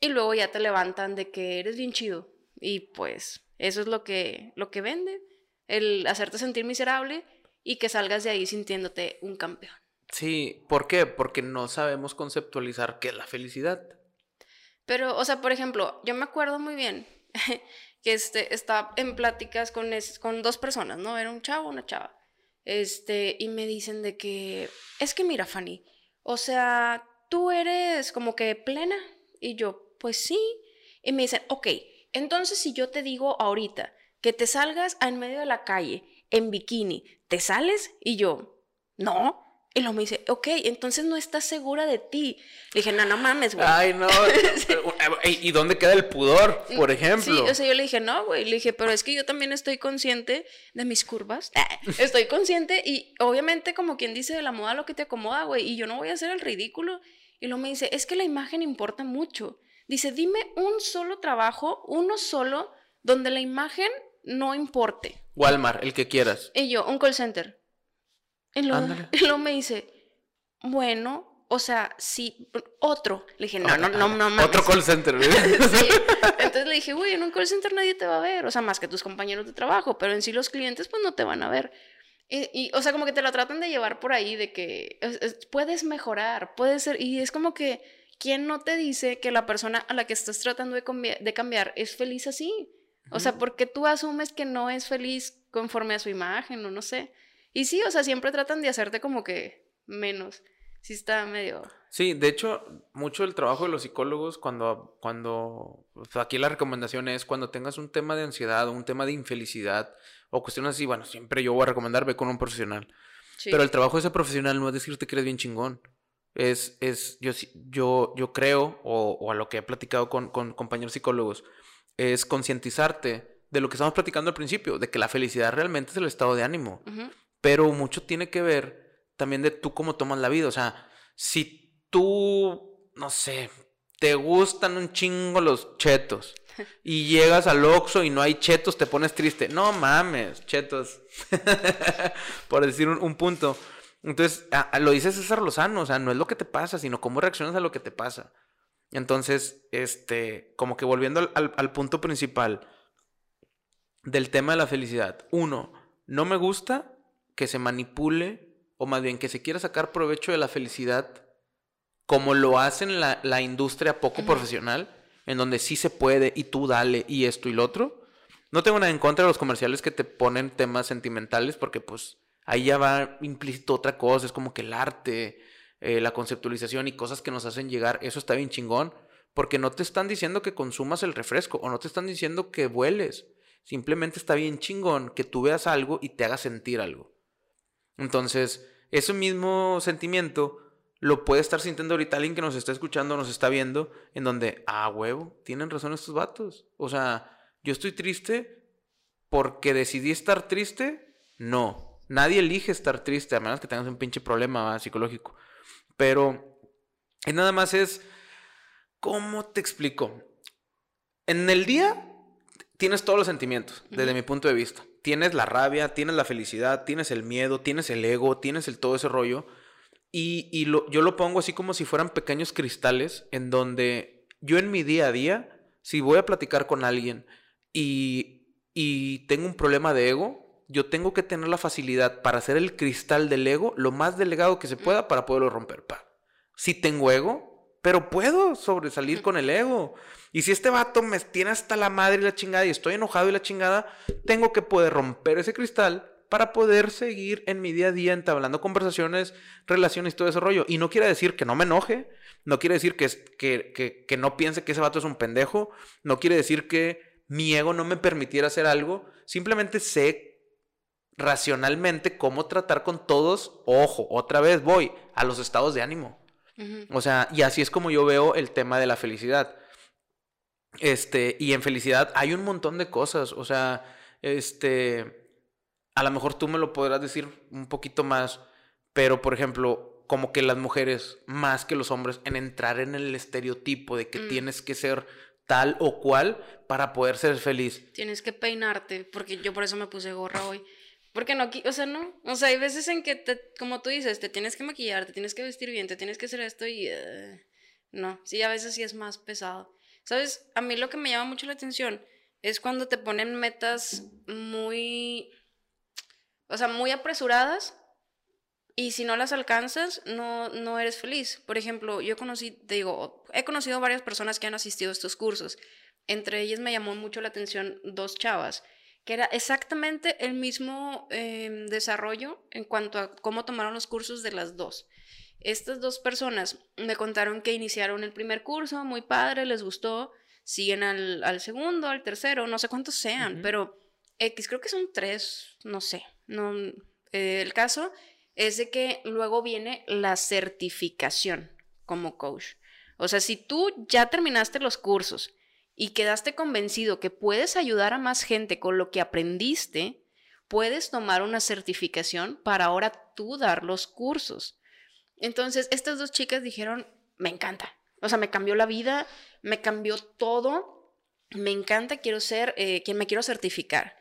y luego ya te levantan de que eres bien chido. Y pues eso es lo que, lo que vende, el hacerte sentir miserable y que salgas de ahí sintiéndote un campeón. Sí, ¿por qué? Porque no sabemos conceptualizar qué es la felicidad. Pero, o sea, por ejemplo, yo me acuerdo muy bien que este, estaba en pláticas con, con dos personas, ¿no? Era un chavo, una chava. Este, y me dicen de que, es que mira, Fanny, o sea, tú eres como que plena. Y yo, pues sí. Y me dicen, ok, entonces si yo te digo ahorita que te salgas en medio de la calle en bikini, ¿te sales? Y yo, no. Y luego me dice, ok, entonces no estás segura de ti. Le dije, no, no mames, güey. Ay, no. ¿Y dónde queda el pudor, por ejemplo? Sí, o sea, yo le dije, no, güey. Le dije, pero es que yo también estoy consciente de mis curvas. Estoy consciente y obviamente, como quien dice, de la moda lo que te acomoda, güey. Y yo no voy a hacer el ridículo. Y luego me dice, es que la imagen importa mucho. Dice, dime un solo trabajo, uno solo, donde la imagen no importe. Walmart, el que quieras. Y yo, un call center. Y luego, me dice, bueno, o sea, sí, otro. Le dije, no, no, no, no, Otro call center, Entonces le dije, güey, en un call center nadie te va a ver, o sea, más que tus compañeros de trabajo, pero en sí los clientes, pues no te van a ver. Y, o sea, como que te lo tratan de llevar por ahí, de que puedes mejorar, puedes ser, y es como que, ¿quién no te dice que la persona a la que estás tratando de, de cambiar es feliz así? O sea, porque tú asumes que no es feliz conforme a su imagen, o no sé. Y sí, o sea, siempre tratan de hacerte como que menos. Sí está medio... Sí, de hecho, mucho del trabajo de los psicólogos cuando, cuando, aquí la recomendación es cuando tengas un tema de ansiedad o un tema de infelicidad o cuestiones así, bueno, siempre yo voy a recomendar ve con un profesional. Pero el trabajo de ese profesional no es decirte que eres bien chingón. Es, es yo, yo, yo creo, o, o a lo que he platicado con, con compañeros psicólogos, es concientizarte de lo que estamos platicando al principio, de que la felicidad realmente es el estado de ánimo pero mucho tiene que ver también de tú cómo tomas la vida. O sea, si tú, no sé, te gustan un chingo los chetos y llegas al Oxxo y no hay chetos, te pones triste. No mames, chetos. Por decir un, punto. Entonces, lo dice César Lozano, o sea, no es lo que te pasa, sino cómo reaccionas a lo que te pasa. Entonces, este, como que volviendo al, al punto principal del tema de la felicidad. Uno, no me gusta que se manipule, o más bien que se quiera sacar provecho de la felicidad, como lo hace en la, industria poco profesional, en donde sí se puede y tú dale y esto y lo otro. No tengo nada en contra de los comerciales que te ponen temas sentimentales, porque pues ahí ya va implícito otra cosa, es como que el arte, eh, la conceptualización y cosas que nos hacen llegar, eso está bien chingón, porque no te están diciendo que consumas el refresco o no te están diciendo que vueles, simplemente está bien chingón que tú veas algo y te haga sentir algo. Entonces, ese mismo sentimiento lo puede estar sintiendo ahorita alguien que nos está escuchando, nos está viendo, en donde, ah, huevo, tienen razón estos vatos. O sea, yo estoy triste porque decidí estar triste. No, nadie elige estar triste, a menos que tengas un pinche problema psicológico. Pero, nada más es, ¿cómo te explico? En el día tienes todos los sentimientos, desde mi punto de vista tienes la rabia, tienes la felicidad, tienes el miedo, tienes el ego, tienes el todo ese rollo. Y, y lo, yo lo pongo así como si fueran pequeños cristales en donde yo en mi día a día, si voy a platicar con alguien y, y tengo un problema de ego, yo tengo que tener la facilidad para hacer el cristal del ego lo más delegado que se pueda para poderlo romper. Pa. Si tengo ego, pero puedo sobresalir con el ego. Y si este vato me tiene hasta la madre y la chingada y estoy enojado y la chingada, tengo que poder romper ese cristal para poder seguir en mi día a día entablando conversaciones, relaciones y todo ese rollo. Y no quiere decir que no me enoje, no quiere decir que, que, que, no piense que ese vato es un pendejo, no quiere decir que mi ego no me permitiera hacer algo, simplemente sé racionalmente cómo tratar con todos, ojo, otra vez voy a los estados de ánimo. O sea, y así es como yo veo el tema de la felicidad. Este, y en felicidad hay un montón de cosas, o sea, este, a lo mejor tú me lo podrás decir un poquito más, pero por ejemplo, como que las mujeres, más que los hombres, en entrar en el estereotipo de que mm. tienes que ser tal o cual para poder ser feliz. Tienes que peinarte, porque yo por eso me puse gorra hoy. Porque no, o sea, no, o sea, hay veces en que, te, como tú dices, te tienes que maquillar, te tienes que vestir bien, te tienes que hacer esto y... Eh, no, sí, a veces sí es más pesado. ¿Sabes? A mí lo que me llama mucho la atención es cuando te ponen metas muy o sea, muy apresuradas y si no las alcanzas, no, no eres feliz. Por ejemplo, yo conocí, te digo, he conocido varias personas que han asistido a estos cursos. Entre ellas me llamó mucho la atención dos chavas, que era exactamente el mismo em, desarrollo en cuanto a cómo tomaron los cursos de las dos. Estas dos personas me contaron que iniciaron el primer curso, muy padre, les gustó, siguen al, al segundo, al tercero, no sé cuántos sean, pero X, creo que son tres, no sé, no, eh, el caso es de que luego viene la certificación como coach. O sea, si tú ya terminaste los cursos y quedaste convencido que puedes ayudar a más gente con lo que aprendiste, puedes tomar una certificación para ahora tú dar los cursos. Entonces, estas dos chicas dijeron, me encanta. O sea, me cambió la vida, me cambió todo. Me encanta, quiero ser eh, quien me quiero certificar.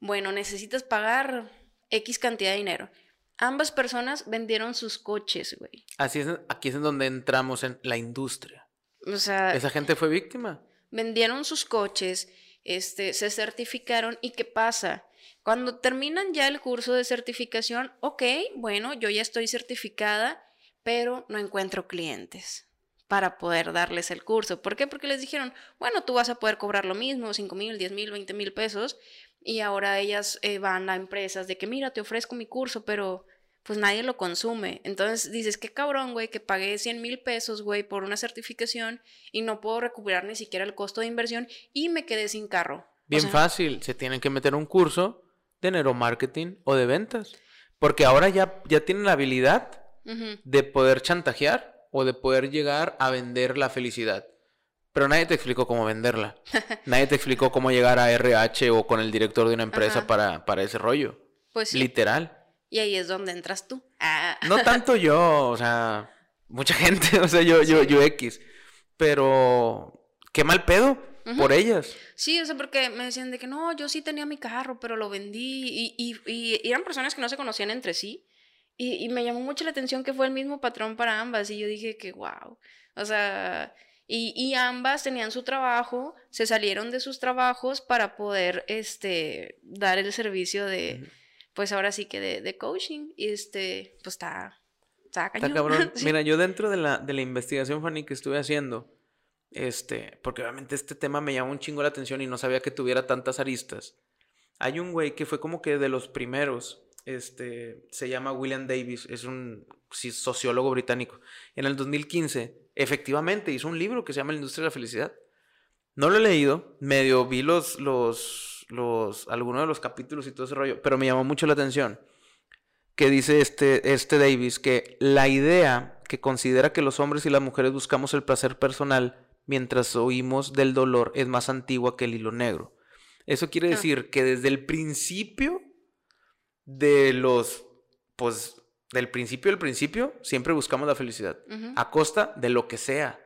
Bueno, necesitas pagar X cantidad de dinero. Ambas personas vendieron sus coches, güey. Así es, aquí es en donde entramos en la industria. O sea, esa gente fue víctima. Vendieron sus coches, este, se certificaron y ¿qué pasa? Cuando terminan ya el curso de certificación, ok, bueno, yo ya estoy certificada, pero no encuentro clientes para poder darles el curso. ¿Por qué? Porque les dijeron, bueno, tú vas a poder cobrar lo mismo, 5 mil, 10 mil, 20 mil pesos, y ahora ellas eh, van a empresas de que, mira, te ofrezco mi curso, pero pues nadie lo consume. Entonces dices, qué cabrón, güey, que pagué 100 mil pesos, güey, por una certificación y no puedo recuperar ni siquiera el costo de inversión y me quedé sin carro. Bien fácil, se tienen que meter un curso de neuromarketing o de ventas. Porque ahora ya, ya tienen la habilidad de poder chantajear o de poder llegar a vender la felicidad. Pero nadie te explicó cómo venderla. nadie te explicó cómo llegar a RH o con el director de una empresa para, para, ese rollo. Pues sí. Literal. Y ahí es donde entras tú. Ah. No tanto yo, o sea, mucha gente, o sea, yo, yo, yo X. Pero qué mal pedo por ellas. Sí, o sea, porque me decían de que no, yo sí tenía mi carro, pero lo vendí. Y, y, y eran personas que no se conocían entre sí. Y, y me llamó mucho la atención que fue el mismo patrón para ambas. Y yo dije que, wow. O sea, y, ambas tenían su trabajo, se salieron de sus trabajos para poder este, dar el servicio de, pues ahora sí que de, coaching. Y este, pues está, está cabrón. Mira, yo dentro de la, de la investigación, Fanny, que estuve haciendo, este, porque obviamente este tema me llamó un chingo la atención y no sabía que tuviera tantas aristas. Hay un güey que fue como que de los primeros, este, se llama William Davis, es un sociólogo británico. En el 2015 efectivamente hizo un libro que se llama La industria de la felicidad. No lo he leído, medio vi los, los, los, algunos de los capítulos y todo ese rollo, pero me llamó mucho la atención que dice este, este Davis que la idea que considera que los hombres y las mujeres buscamos el placer personal mientras oímos del dolor es más antigua que el hilo negro. Eso quiere ah. decir que desde el principio de los, pues, del principio del principio, siempre buscamos la felicidad, a costa de lo que sea.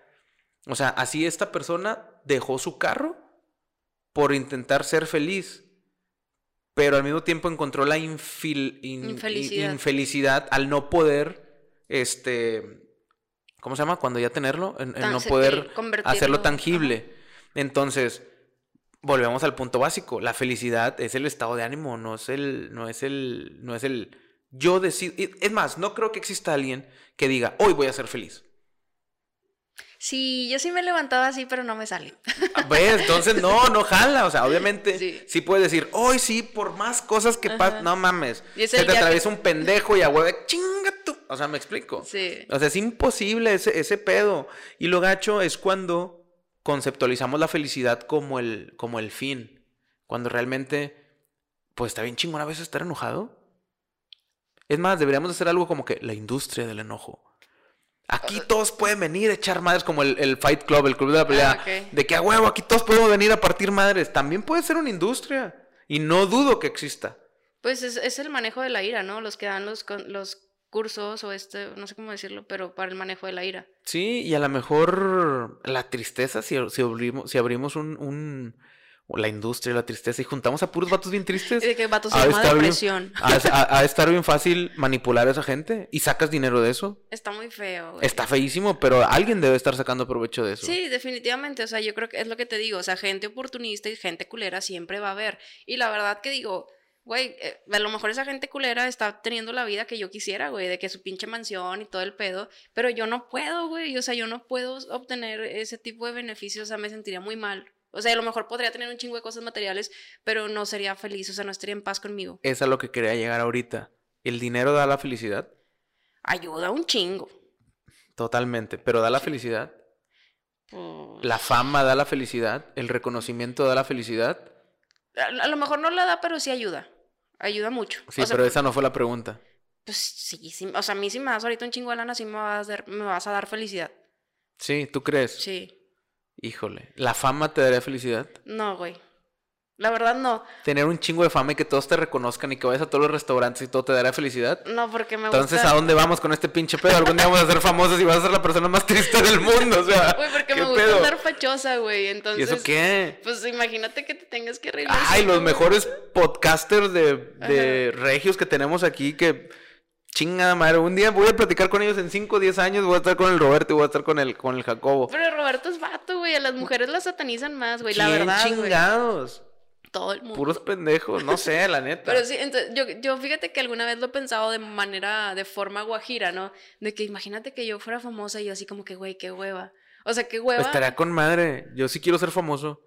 O sea, así esta persona dejó su carro por intentar ser feliz, pero al mismo tiempo encontró la infelicidad. al no poder, este, ¿cómo se llama? Cuando ya tenerlo, en, no poder hacerlo tangible. Entonces, volvemos al punto básico. La felicidad es el estado de ánimo, no es el, no es el, no es el yo decido. Es más, no creo que exista alguien que diga, hoy voy a ser feliz. Sí, yo sí me he levantado así, pero no me sale. Ah, ¿Ves? Entonces no, no jala. O sea, obviamente sí, puedes decir, hoy sí, por más cosas que pasan, no mames. Se te atraviesa un pendejo y a hueve, chinga tú. O sea, me explico. Sí. O sea, es imposible ese, ese pedo. Y lo gacho es cuando conceptualizamos la felicidad como el, como el fin. Cuando realmente, pues está bien chingón a veces estar enojado. Es más, deberíamos hacer algo como que la industria del enojo. Aquí todos pueden venir a echar madres como el, Fight Club, el club de la pelea. Ah, de que a huevo, aquí todos podemos venir a partir madres. También puede ser una industria. Y no dudo que exista. Pues es, el manejo de la ira, ¿no? Los que dan los, los cursos o este, no sé cómo decirlo, pero para el manejo de la ira. Sí, y a lo mejor la tristeza, si, si abrimos, si abrimos un la industria, la tristeza, y juntamos a puros vatos bien tristes. De que vatos a, depresión. a, estar bien fácil manipular a esa gente y sacas dinero de eso. Está muy feo. Está feísimo, pero alguien debe estar sacando provecho de eso. Sí, definitivamente. O sea, yo creo que es lo que te digo. O sea, gente oportunista y gente culera siempre va a haber. Y la verdad que digo, güey, eh, a lo mejor esa gente culera está teniendo la vida que yo quisiera, güey, de que su pinche mansión y todo el pedo, pero yo no puedo, güey, o sea, yo no puedo obtener ese tipo de beneficios, o sea, me sentiría muy mal. O sea, a lo mejor podría tener un chingo de cosas materiales, pero no sería feliz, o sea, no estaría en paz conmigo. Es a lo que quería llegar ahorita. ¿El dinero da la felicidad? Ayuda un chingo. Totalmente, pero da la felicidad. Pues la fama da la felicidad, el reconocimiento da la felicidad. A, lo mejor no la da, pero sí ayuda. Ayuda mucho. Sí, pero esa no fue la pregunta. Pues sí, sí, o sea, a mí si me das ahorita un chingo de lana, sí me vas a dar, me vas a dar felicidad. Sí, ¿tú crees? Sí. Híjole, ¿la fama te daría felicidad? No, güey. La verdad no. Tener un chingo de fama y que todos te reconozcan y que vayas a todos los restaurantes y todo te daría felicidad. No, porque me Entonces, ¿a dónde vamos con este pinche pedo? Algún día vamos a ser famosos y vas a ser la persona más triste del mundo, o sea. Güey, porque me gusta andar fachosa, güey. Entonces. ¿Y eso qué? Pues imagínate que te tengas que reír. Ay, los mejores podcasters de, de regios que tenemos aquí que Chinga madre, un día voy a platicar con ellos en 5 o 10 años, voy a estar con el Roberto y voy a estar con el, con el Jacobo. Pero Roberto es vato, güey, a las mujeres las satanizan más, güey, la verdad. chingados? Todo el mundo. Puros pendejos, no sé, la neta. Pero sí, entonces, yo, yo fíjate que alguna vez lo he pensado de manera, de forma guajira, ¿no? De que imagínate que yo fuera famosa y yo así como que, güey, qué hueva. O sea, qué hueva. Estaría con madre, yo sí quiero ser famoso.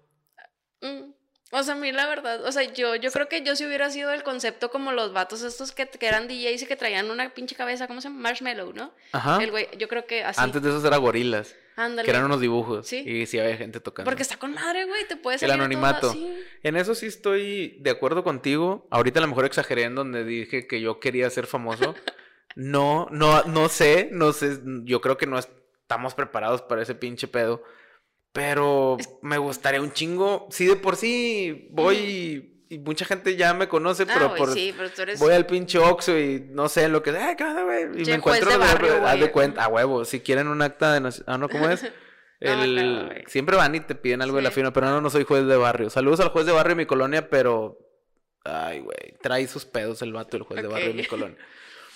Mm. O sea, a mí la verdad, o sea, yo, yo creo que yo si hubiera sido el concepto como los vatos estos que, que eran DJs y que traían una pinche cabeza, ¿cómo se llama? Marshmallow, ¿no? Ajá. El güey, yo creo que así. Antes de esos era gorilas. Ándale. Que eran unos dibujos. Sí. Y sí había gente tocando. Porque está con madre, güey, te puedes El anonimato. En eso sí estoy de acuerdo contigo. Ahorita a lo mejor exageré en donde dije que yo quería ser famoso. no, no, no sé, no sé. Yo creo que no estamos preparados para ese pinche pedo. Pero me gustaría un chingo. Sí, de por sí voy y mucha gente ya me conoce, ah, pero, por, sí, pero tú eres... voy al pinche Oxxo y no sé lo que... ¡Ay, cada güey! Y me encuentro... De barrio, haz de cuenta, a huevo. Si quieren un acta de... Ah, no, ¿cómo es? El... Siempre van y te piden algo de la firma, pero no, no soy juez de barrio. Saludos al juez de barrio de mi colonia, pero... Ay, güey. Trae sus pedos el vato, el juez de barrio de mi colonia.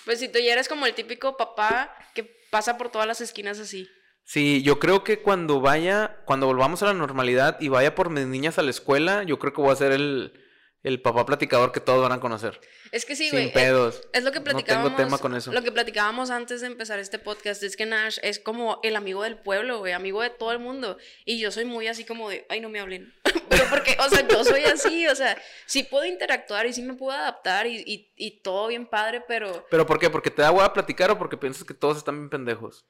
Pues si tú ya eres como el típico papá que pasa por todas las esquinas así. Sí, yo creo que cuando vaya, cuando volvamos a la normalidad y vaya por mis niñas a la escuela, yo creo que voy a ser el, el papá platicador que todos van a conocer. Es que sí, güey. Sin pedos. Es, lo que platicábamos. No tengo tema con eso. Lo que platicábamos antes de empezar este podcast es que Nash es como el amigo del pueblo, güey, amigo de todo el mundo. Y yo soy muy así como de, ay, no me hablen. Pero porque, o sea, yo soy así, o sea, sí puedo interactuar y sí me puedo adaptar y, y, y todo bien padre, pero. ¿Pero por qué? ¿Porque te da a platicar o porque piensas que todos están bien pendejos?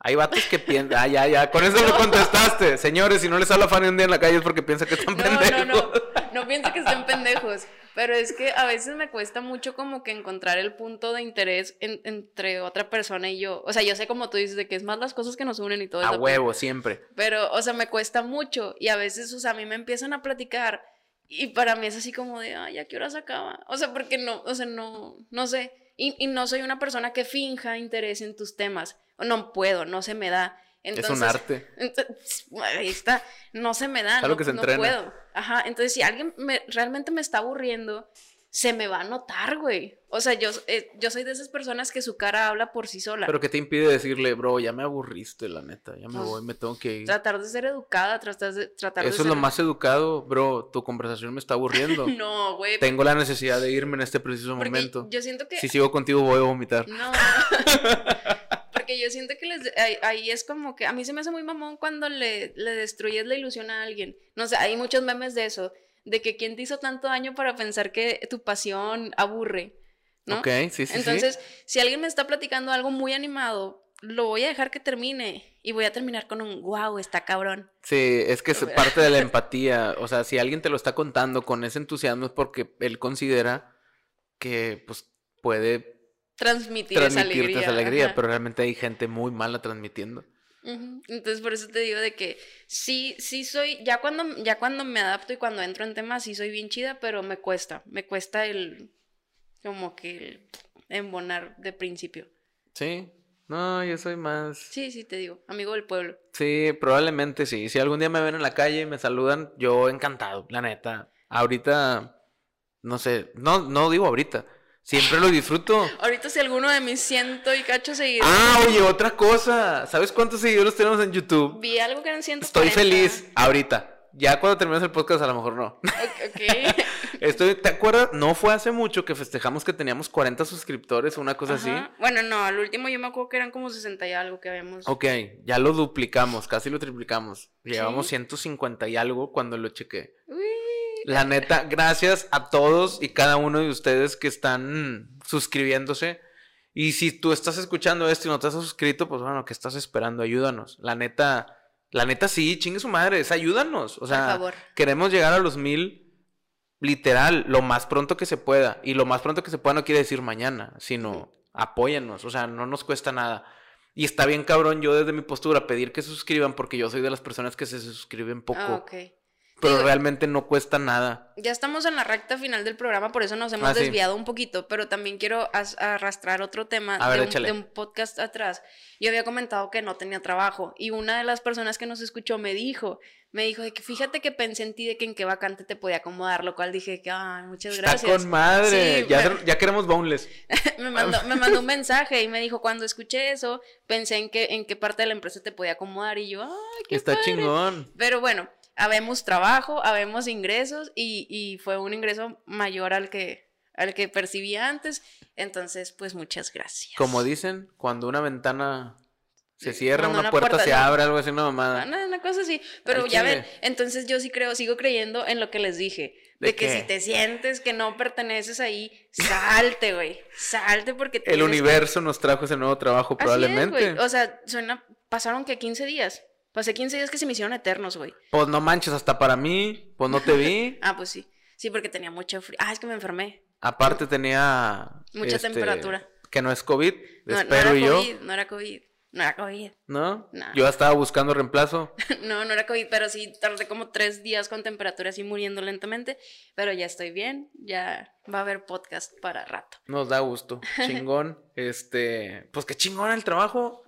Hay vatos que piensan, ah, ya, ya, con eso lo contestaste. Señores, si no les habla Fanny un día en la calle es porque piensa que están pendejos. No, no, no, no pienso que estén pendejos. Pero es que a veces me cuesta mucho como que encontrar el punto de interés entre otra persona y yo. O sea, yo sé como tú dices de que es más las cosas que nos unen y todo eso. A huevo, siempre. Pero, o sea, me cuesta mucho. Y a veces, o sea, a mí me empiezan a platicar y para mí es así como de, ay, ¿a qué hora se acaba? O sea, porque no, o sea, no, no sé. Y, y no soy una persona que finja interés en tus temas no puedo, no se me da. es un arte. ahí está, no se me da, no, que se no puedo. Ajá, entonces si alguien me, realmente me está aburriendo se me va a notar, güey. O sea, yo, eh, yo soy de esas personas que su cara habla por sí sola. Pero ¿qué te impide decirle, bro, ya me aburriste, la neta, ya me Pues, voy, me tengo que ir? Tratar de ser educada, tratar de, tratar de Eso es lo ser- más educado, bro, tu conversación me está aburriendo. No, güey. Tengo la necesidad de irme en este preciso porque momento. yo siento que... Si sigo contigo voy a vomitar. No. Porque yo siento que les, ahí, ahí es como que a mí se me hace muy mamón cuando le, le destruyes la ilusión a alguien. No sé, hay muchos memes de eso, de que quién te hizo tanto daño para pensar que tu pasión aburre, ¿no? Ok, sí, sí, sí. Entonces, si alguien me está platicando algo muy animado, lo voy a dejar que termine y voy a terminar con un wow, está cabrón. Sí, es que es parte de la empatía. O sea, si alguien te lo está contando con ese entusiasmo es porque él considera que pues puede Transmitir, esa alegría. esa alegría, pero realmente hay gente muy mala transmitiendo. Entonces por eso te digo de que sí, sí soy, ya cuando, ya cuando me adapto y cuando entro en temas sí soy bien chida, pero me cuesta, me cuesta el, como que el embonar de principio. Sí, no, yo soy más... Sí, sí, te digo, amigo del pueblo. Sí, probablemente sí. Si algún día me ven en la calle y me saludan, yo encantado, la neta. Ahorita, no sé, no, no digo ahorita. Siempre lo disfruto. Ahorita si alguno de mis ciento y cacho seguidores Ah, oye, otra cosa. ¿Sabes cuántos seguidores tenemos en YouTube? vi algo que eran 140. Estoy feliz ahorita. Ya cuando termines el podcast, a lo mejor no. Ok, ok. Estoy, ¿te acuerdas? No fue hace mucho que festejamos que teníamos 40 suscriptores o una cosa Ajá. Bueno, no, al último yo me acuerdo que eran como 60 y algo que habíamos. así. Ok, ya lo duplicamos, casi lo triplicamos. Llevamos Sí. 150 y algo cuando lo chequé. Uy, La neta, gracias a todos y cada uno de ustedes que están suscribiéndose. Y si tú estás escuchando esto y no te has suscrito, pues bueno, ¿qué estás esperando? Ayúdanos. La neta, la neta sí, chingue su madre, es ayúdanos. O sea, por favor. queremos llegar a los mil literal lo más pronto que se pueda. Y lo más pronto que se pueda no quiere decir mañana, sino apóyennos. O sea, no nos cuesta nada. Y está bien cabrón yo desde mi postura pedir que se suscriban porque yo soy de las personas que se suscriben poco. Ah. Pero realmente no cuesta nada. Ya estamos en la recta final del programa, por eso nos hemos Ah, sí. desviado un poquito, pero también quiero as- arrastrar otro tema ver, de, un, de un podcast atrás. Yo había comentado que no tenía trabajo y una de las personas que nos escuchó me dijo, me dijo de que fíjate que pensé en ti de que en qué vacante te podía acomodar, lo cual dije que, ay, muchas Está gracias. con madre. Sí, ya, ya queremos boneless. me, mandó, me mandó un mensaje y me dijo, cuando escuché eso, pensé en, que, en qué parte de la empresa te podía acomodar y yo, ay, qué Está padre". chingón. Pero bueno, habemos trabajo, habemos ingresos y, y fue un ingreso mayor al que, al que percibía antes. Entonces, pues muchas gracias. Como dicen, cuando una ventana se cierra, una, una puerta, puerta se no- abre, algo así, una mamada. Una, una cosa así. Pero Al ya ven, entonces yo sí creo, sigo creyendo en lo que les dije. ¿De De, que qué? si te sientes que no perteneces ahí, salte, güey. Salte porque El tienes que- universo nos trajo ese nuevo trabajo, Así es, probablemente. güey. O sea, suena, pasaron que 15 días. Pasé 15 días que se me hicieron eternos, güey. Pues no manches, hasta para mí, pues no te vi. Ah, pues sí. Sí, porque tenía mucho frío. Ah, es que me enfermé. Aparte tenía... Mucha este, temperatura. Que no es COVID, No, no espero era y yo. COVID, no era COVID. No era COVID. ¿No? No. Yo estaba buscando reemplazo. No, no era COVID, pero sí tardé como tres días con temperatura así muriendo lentamente. Pero ya estoy bien, ya va a haber podcast para rato. Nos da gusto. Chingón. Este... Pues qué chingón el trabajo.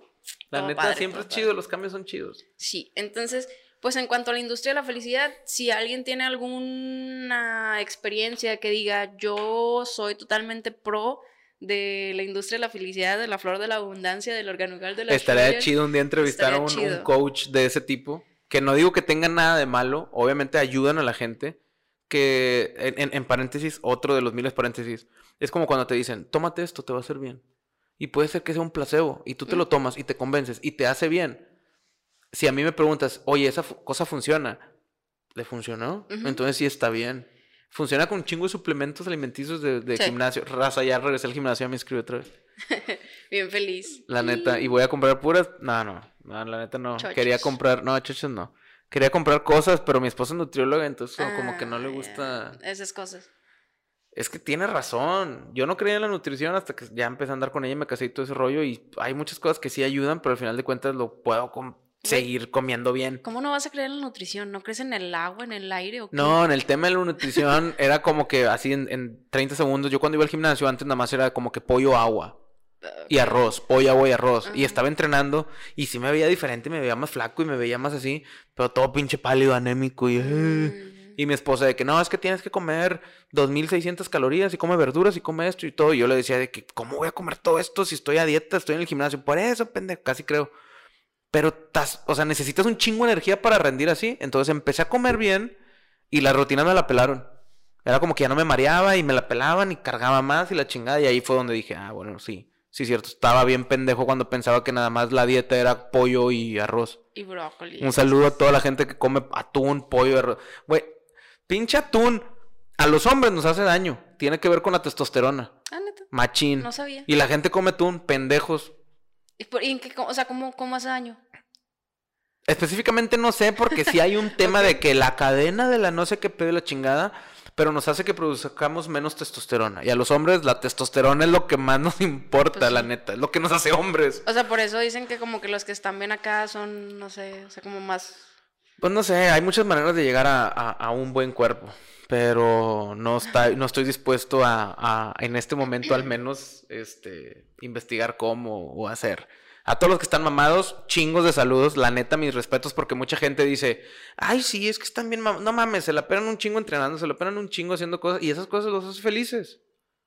La neta, padre, siempre es chido, los cambios son chidos. Sí, entonces, pues en cuanto a la industria de la felicidad, si alguien tiene alguna experiencia que diga, yo soy totalmente pro de la industria de la felicidad, de la flor de la abundancia, del organugal de la Estaría chido un día entrevistar a un, coach de ese tipo. Que no digo que tengan nada de malo, obviamente ayudan a la gente. Que, en, en- en paréntesis, otro de los miles paréntesis, es como cuando te dicen, tómate esto, te va a hacer bien. Y puede ser que sea un placebo, y tú te lo Mm. tomas y te convences y te hace bien. Si a mí me preguntas, oye, esa cosa funciona, ¿le funcionó? Entonces sí está bien. Funciona con un chingo de suplementos alimenticios de, de Sí. gimnasio. Raza, ya regresé al gimnasio, ya me inscribí otra vez. Bien feliz. La neta, y voy a comprar puras. No, no, no, la neta no. Chochos. Quería comprar, no, chochos no. Quería comprar cosas, pero mi esposa es nutrióloga, entonces como- como que no le Ah, gusta. Esas cosas. Es que tiene razón. Yo no creía en la nutrición hasta que ya empecé a andar con ella y me casé y todo ese rollo. Y hay muchas cosas que sí ayudan, pero al final de cuentas lo puedo com- seguir comiendo bien. ¿Cómo no vas a creer en la nutrición? ¿No crees en el agua, en el aire o qué? No, en el tema de la nutrición era como que así en, en 30 segundos. Yo cuando iba al gimnasio antes nada más era como que pollo, agua. y arroz, pollo, agua y arroz. Y estaba entrenando y sí me veía diferente, me veía más flaco y me veía más así, pero todo pinche pálido, anémico y, Mm. Y mi esposa de que no, es que tienes que comer 2600 calorías y come verduras y come esto y todo. Y yo le decía de que, ¿cómo voy a comer todo esto si estoy a dieta, estoy en el gimnasio? Por eso, pendejo, casi creo. Pero, o sea, necesitas un chingo de energía para rendir así. Entonces empecé a comer bien y la rutina me la pelaron. Era como que ya no me mareaba y me la pelaban y cargaba más y la chingada. Y ahí fue donde dije, ah, bueno, sí. Sí, cierto. Estaba bien pendejo cuando pensaba que nada más la dieta era pollo y arroz. Y brócoli. Un saludo a toda la gente que come atún, pollo, arroz. Güey, pinche atún. A los hombres nos hace daño. Tiene que ver con la testosterona. Ah, neta. Machín. No sabía. Y la gente come atún, pendejos. ¿Y, por, y en qué, o sea, ¿cómo, cómo hace daño? Específicamente no sé, porque si hay un tema de que la cadena de la no sé qué pedo la chingada, pero nos hace que produzcamos menos testosterona. Y a los hombres la testosterona es lo que más nos importa, Pues la sí. neta. Es lo que nos hace hombres. O sea, por eso dicen que como que los que están bien acá son, no sé, o sea, como más... Pues no sé, hay muchas maneras de llegar a, a- un buen cuerpo. Pero no, está, no estoy dispuesto a, a, en este momento al menos, este, investigar cómo o hacer. A todos los que están mamados, chingos de saludos. La neta, mis respetos, porque mucha gente dice, ay, sí, es que están bien mamados. No mames, se la pegan un chingo entrenando, se la pegan un chingo haciendo cosas, y esas cosas los hace felices.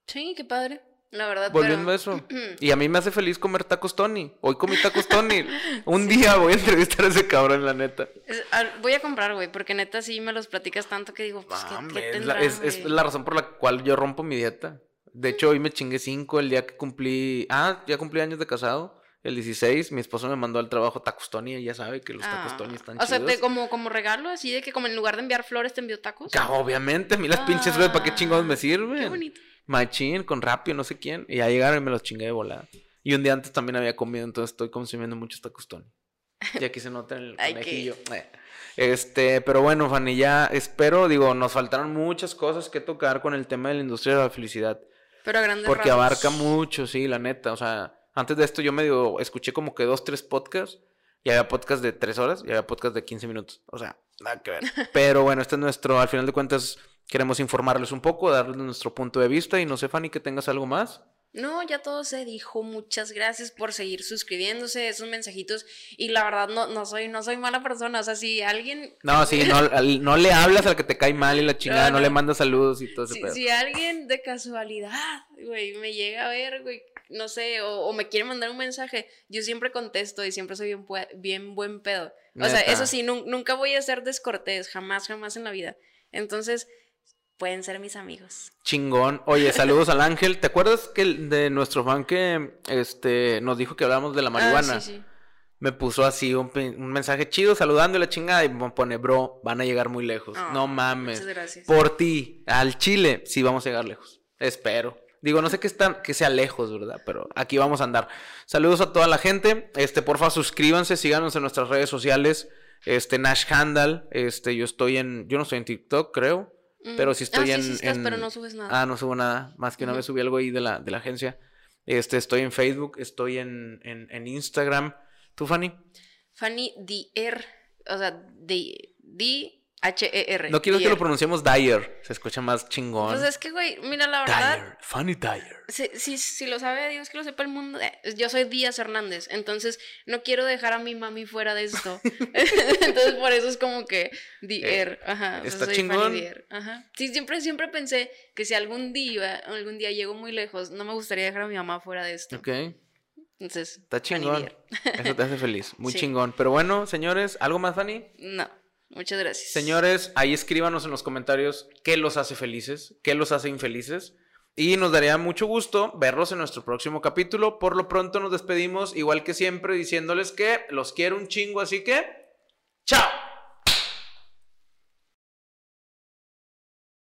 Sí, qué padre. La verdad, Volviendo pero... a eso. Y a mí me hace feliz comer tacos Tony. Hoy comí tacos Tony. Un día voy a entrevistar a ese cabrón, la neta. Es- a- voy a comprar, güey, porque neta sí me los platicas tanto que digo, pues, ¿qué, qué es, la, tendrá, es- es güey? la razón por la cual yo rompo mi dieta. De hecho, hoy me chingué cinco el día que cumplí. Ah, ya cumplí años de casado. El 16, mi esposo me mandó al trabajo tacos Tony y ya sabe que los tacos Ah, Tony están O sea, chidos. te, como, como regalo, así de que como en lugar de enviar flores te envió tacos. Obviamente, a mí las pinches flores, ¿para qué chingados me Ah, sirven? Qué bonito. Machín, con rapio, no sé quién. Y ya llegaron y me los chingué de volada. Y un día antes también había comido, entonces estoy consumiendo muchos tacos Tony. Y aquí se nota en el conejillo. Eh. Este, pero bueno, Fanny, ya espero, digo, nos faltaron muchas cosas que tocar con el tema de la industria de la felicidad. Pero a grandes Porque abarca mucho, sí, la neta. O sea, antes de esto yo medio escuché como que dos, tres podcasts. Y había podcast de tres horas y había podcast de 15 minutos. O sea, nada que ver. Pero bueno, este es nuestro, al final de cuentas, queremos informarles un poco, darles nuestro punto de vista. Y no sé, Fanny, que tengas algo más. No, ya todo se dijo. Muchas gracias por seguir suscribiéndose, esos mensajitos. Y la verdad, no, no soy, no soy mala persona. O sea, si alguien. No, sí, no, le hablas al que te cae mal y la chingada, no, no. le mandas saludos y todo ese Si, pedo. si alguien de casualidad, güey, me llega a ver, güey, no sé, o, o me quiere mandar un mensaje, yo siempre contesto y siempre soy bien, bien buen pedo. O sea, eso sí, nun- nunca voy a ser descortés, jamás, jamás en la vida. Entonces, pueden ser mis amigos. Chingón. Oye, saludos al Ángel. ¿Te acuerdas que el- de nuestro fan que este, nos dijo que hablamos de la marihuana? Ah, sí, sí. Me puso así un, mensaje chido saludando la chingada y me pone, bro, van a llegar muy lejos. Ah, no mames. Muchas gracias. Por ti, al Chile, sí vamos a llegar lejos. Espero. Digo, no sé que, están, que sea lejos, ¿verdad? Pero aquí vamos a andar. Saludos a toda la gente. Este, porfa, suscríbanse, síganos en nuestras redes sociales. Este, Nash Handal. Este, yo estoy en. Yo no estoy en TikTok, creo. Mm. Pero sí estoy ah, en. Sí, sí estás, en- pero no subes nada. Ah, no subo nada. Más que una vez subí algo ahí de la, de la agencia. Este, estoy en Facebook, estoy en, en, en Instagram. ¿Tú, Fanny? Fanny Dier, o sea, D, D-H-E-R. No quiero que lo pronunciemos Dyer. Se escucha más chingón. Pues es que, güey, mira, la verdad, Dyer. Fanny Dyer. si, si, si lo sabe Dios, que lo sepa el mundo. eh, Yo soy Díaz Hernández, entonces no quiero dejar a mi mami fuera de esto. entonces por eso es como que ajá. sea, Eh, está soy chingón. Fanny ajá. Sí, siempre, siempre pensé que si algún día, algún día llego muy lejos, no me gustaría dejar a mi mamá fuera de esto. Ok. Entonces, Está Fanny chingón. Eso te hace feliz. Muy Sí. chingón. Pero bueno, señores, ¿algo más, Fanny? No, muchas gracias. Señores, ahí escríbanos en los comentarios qué los hace felices, qué los hace infelices. Y nos daría mucho gusto verlos en nuestro próximo capítulo. Por lo pronto nos despedimos, igual que siempre, diciéndoles que los quiero un chingo, así que ¡chao!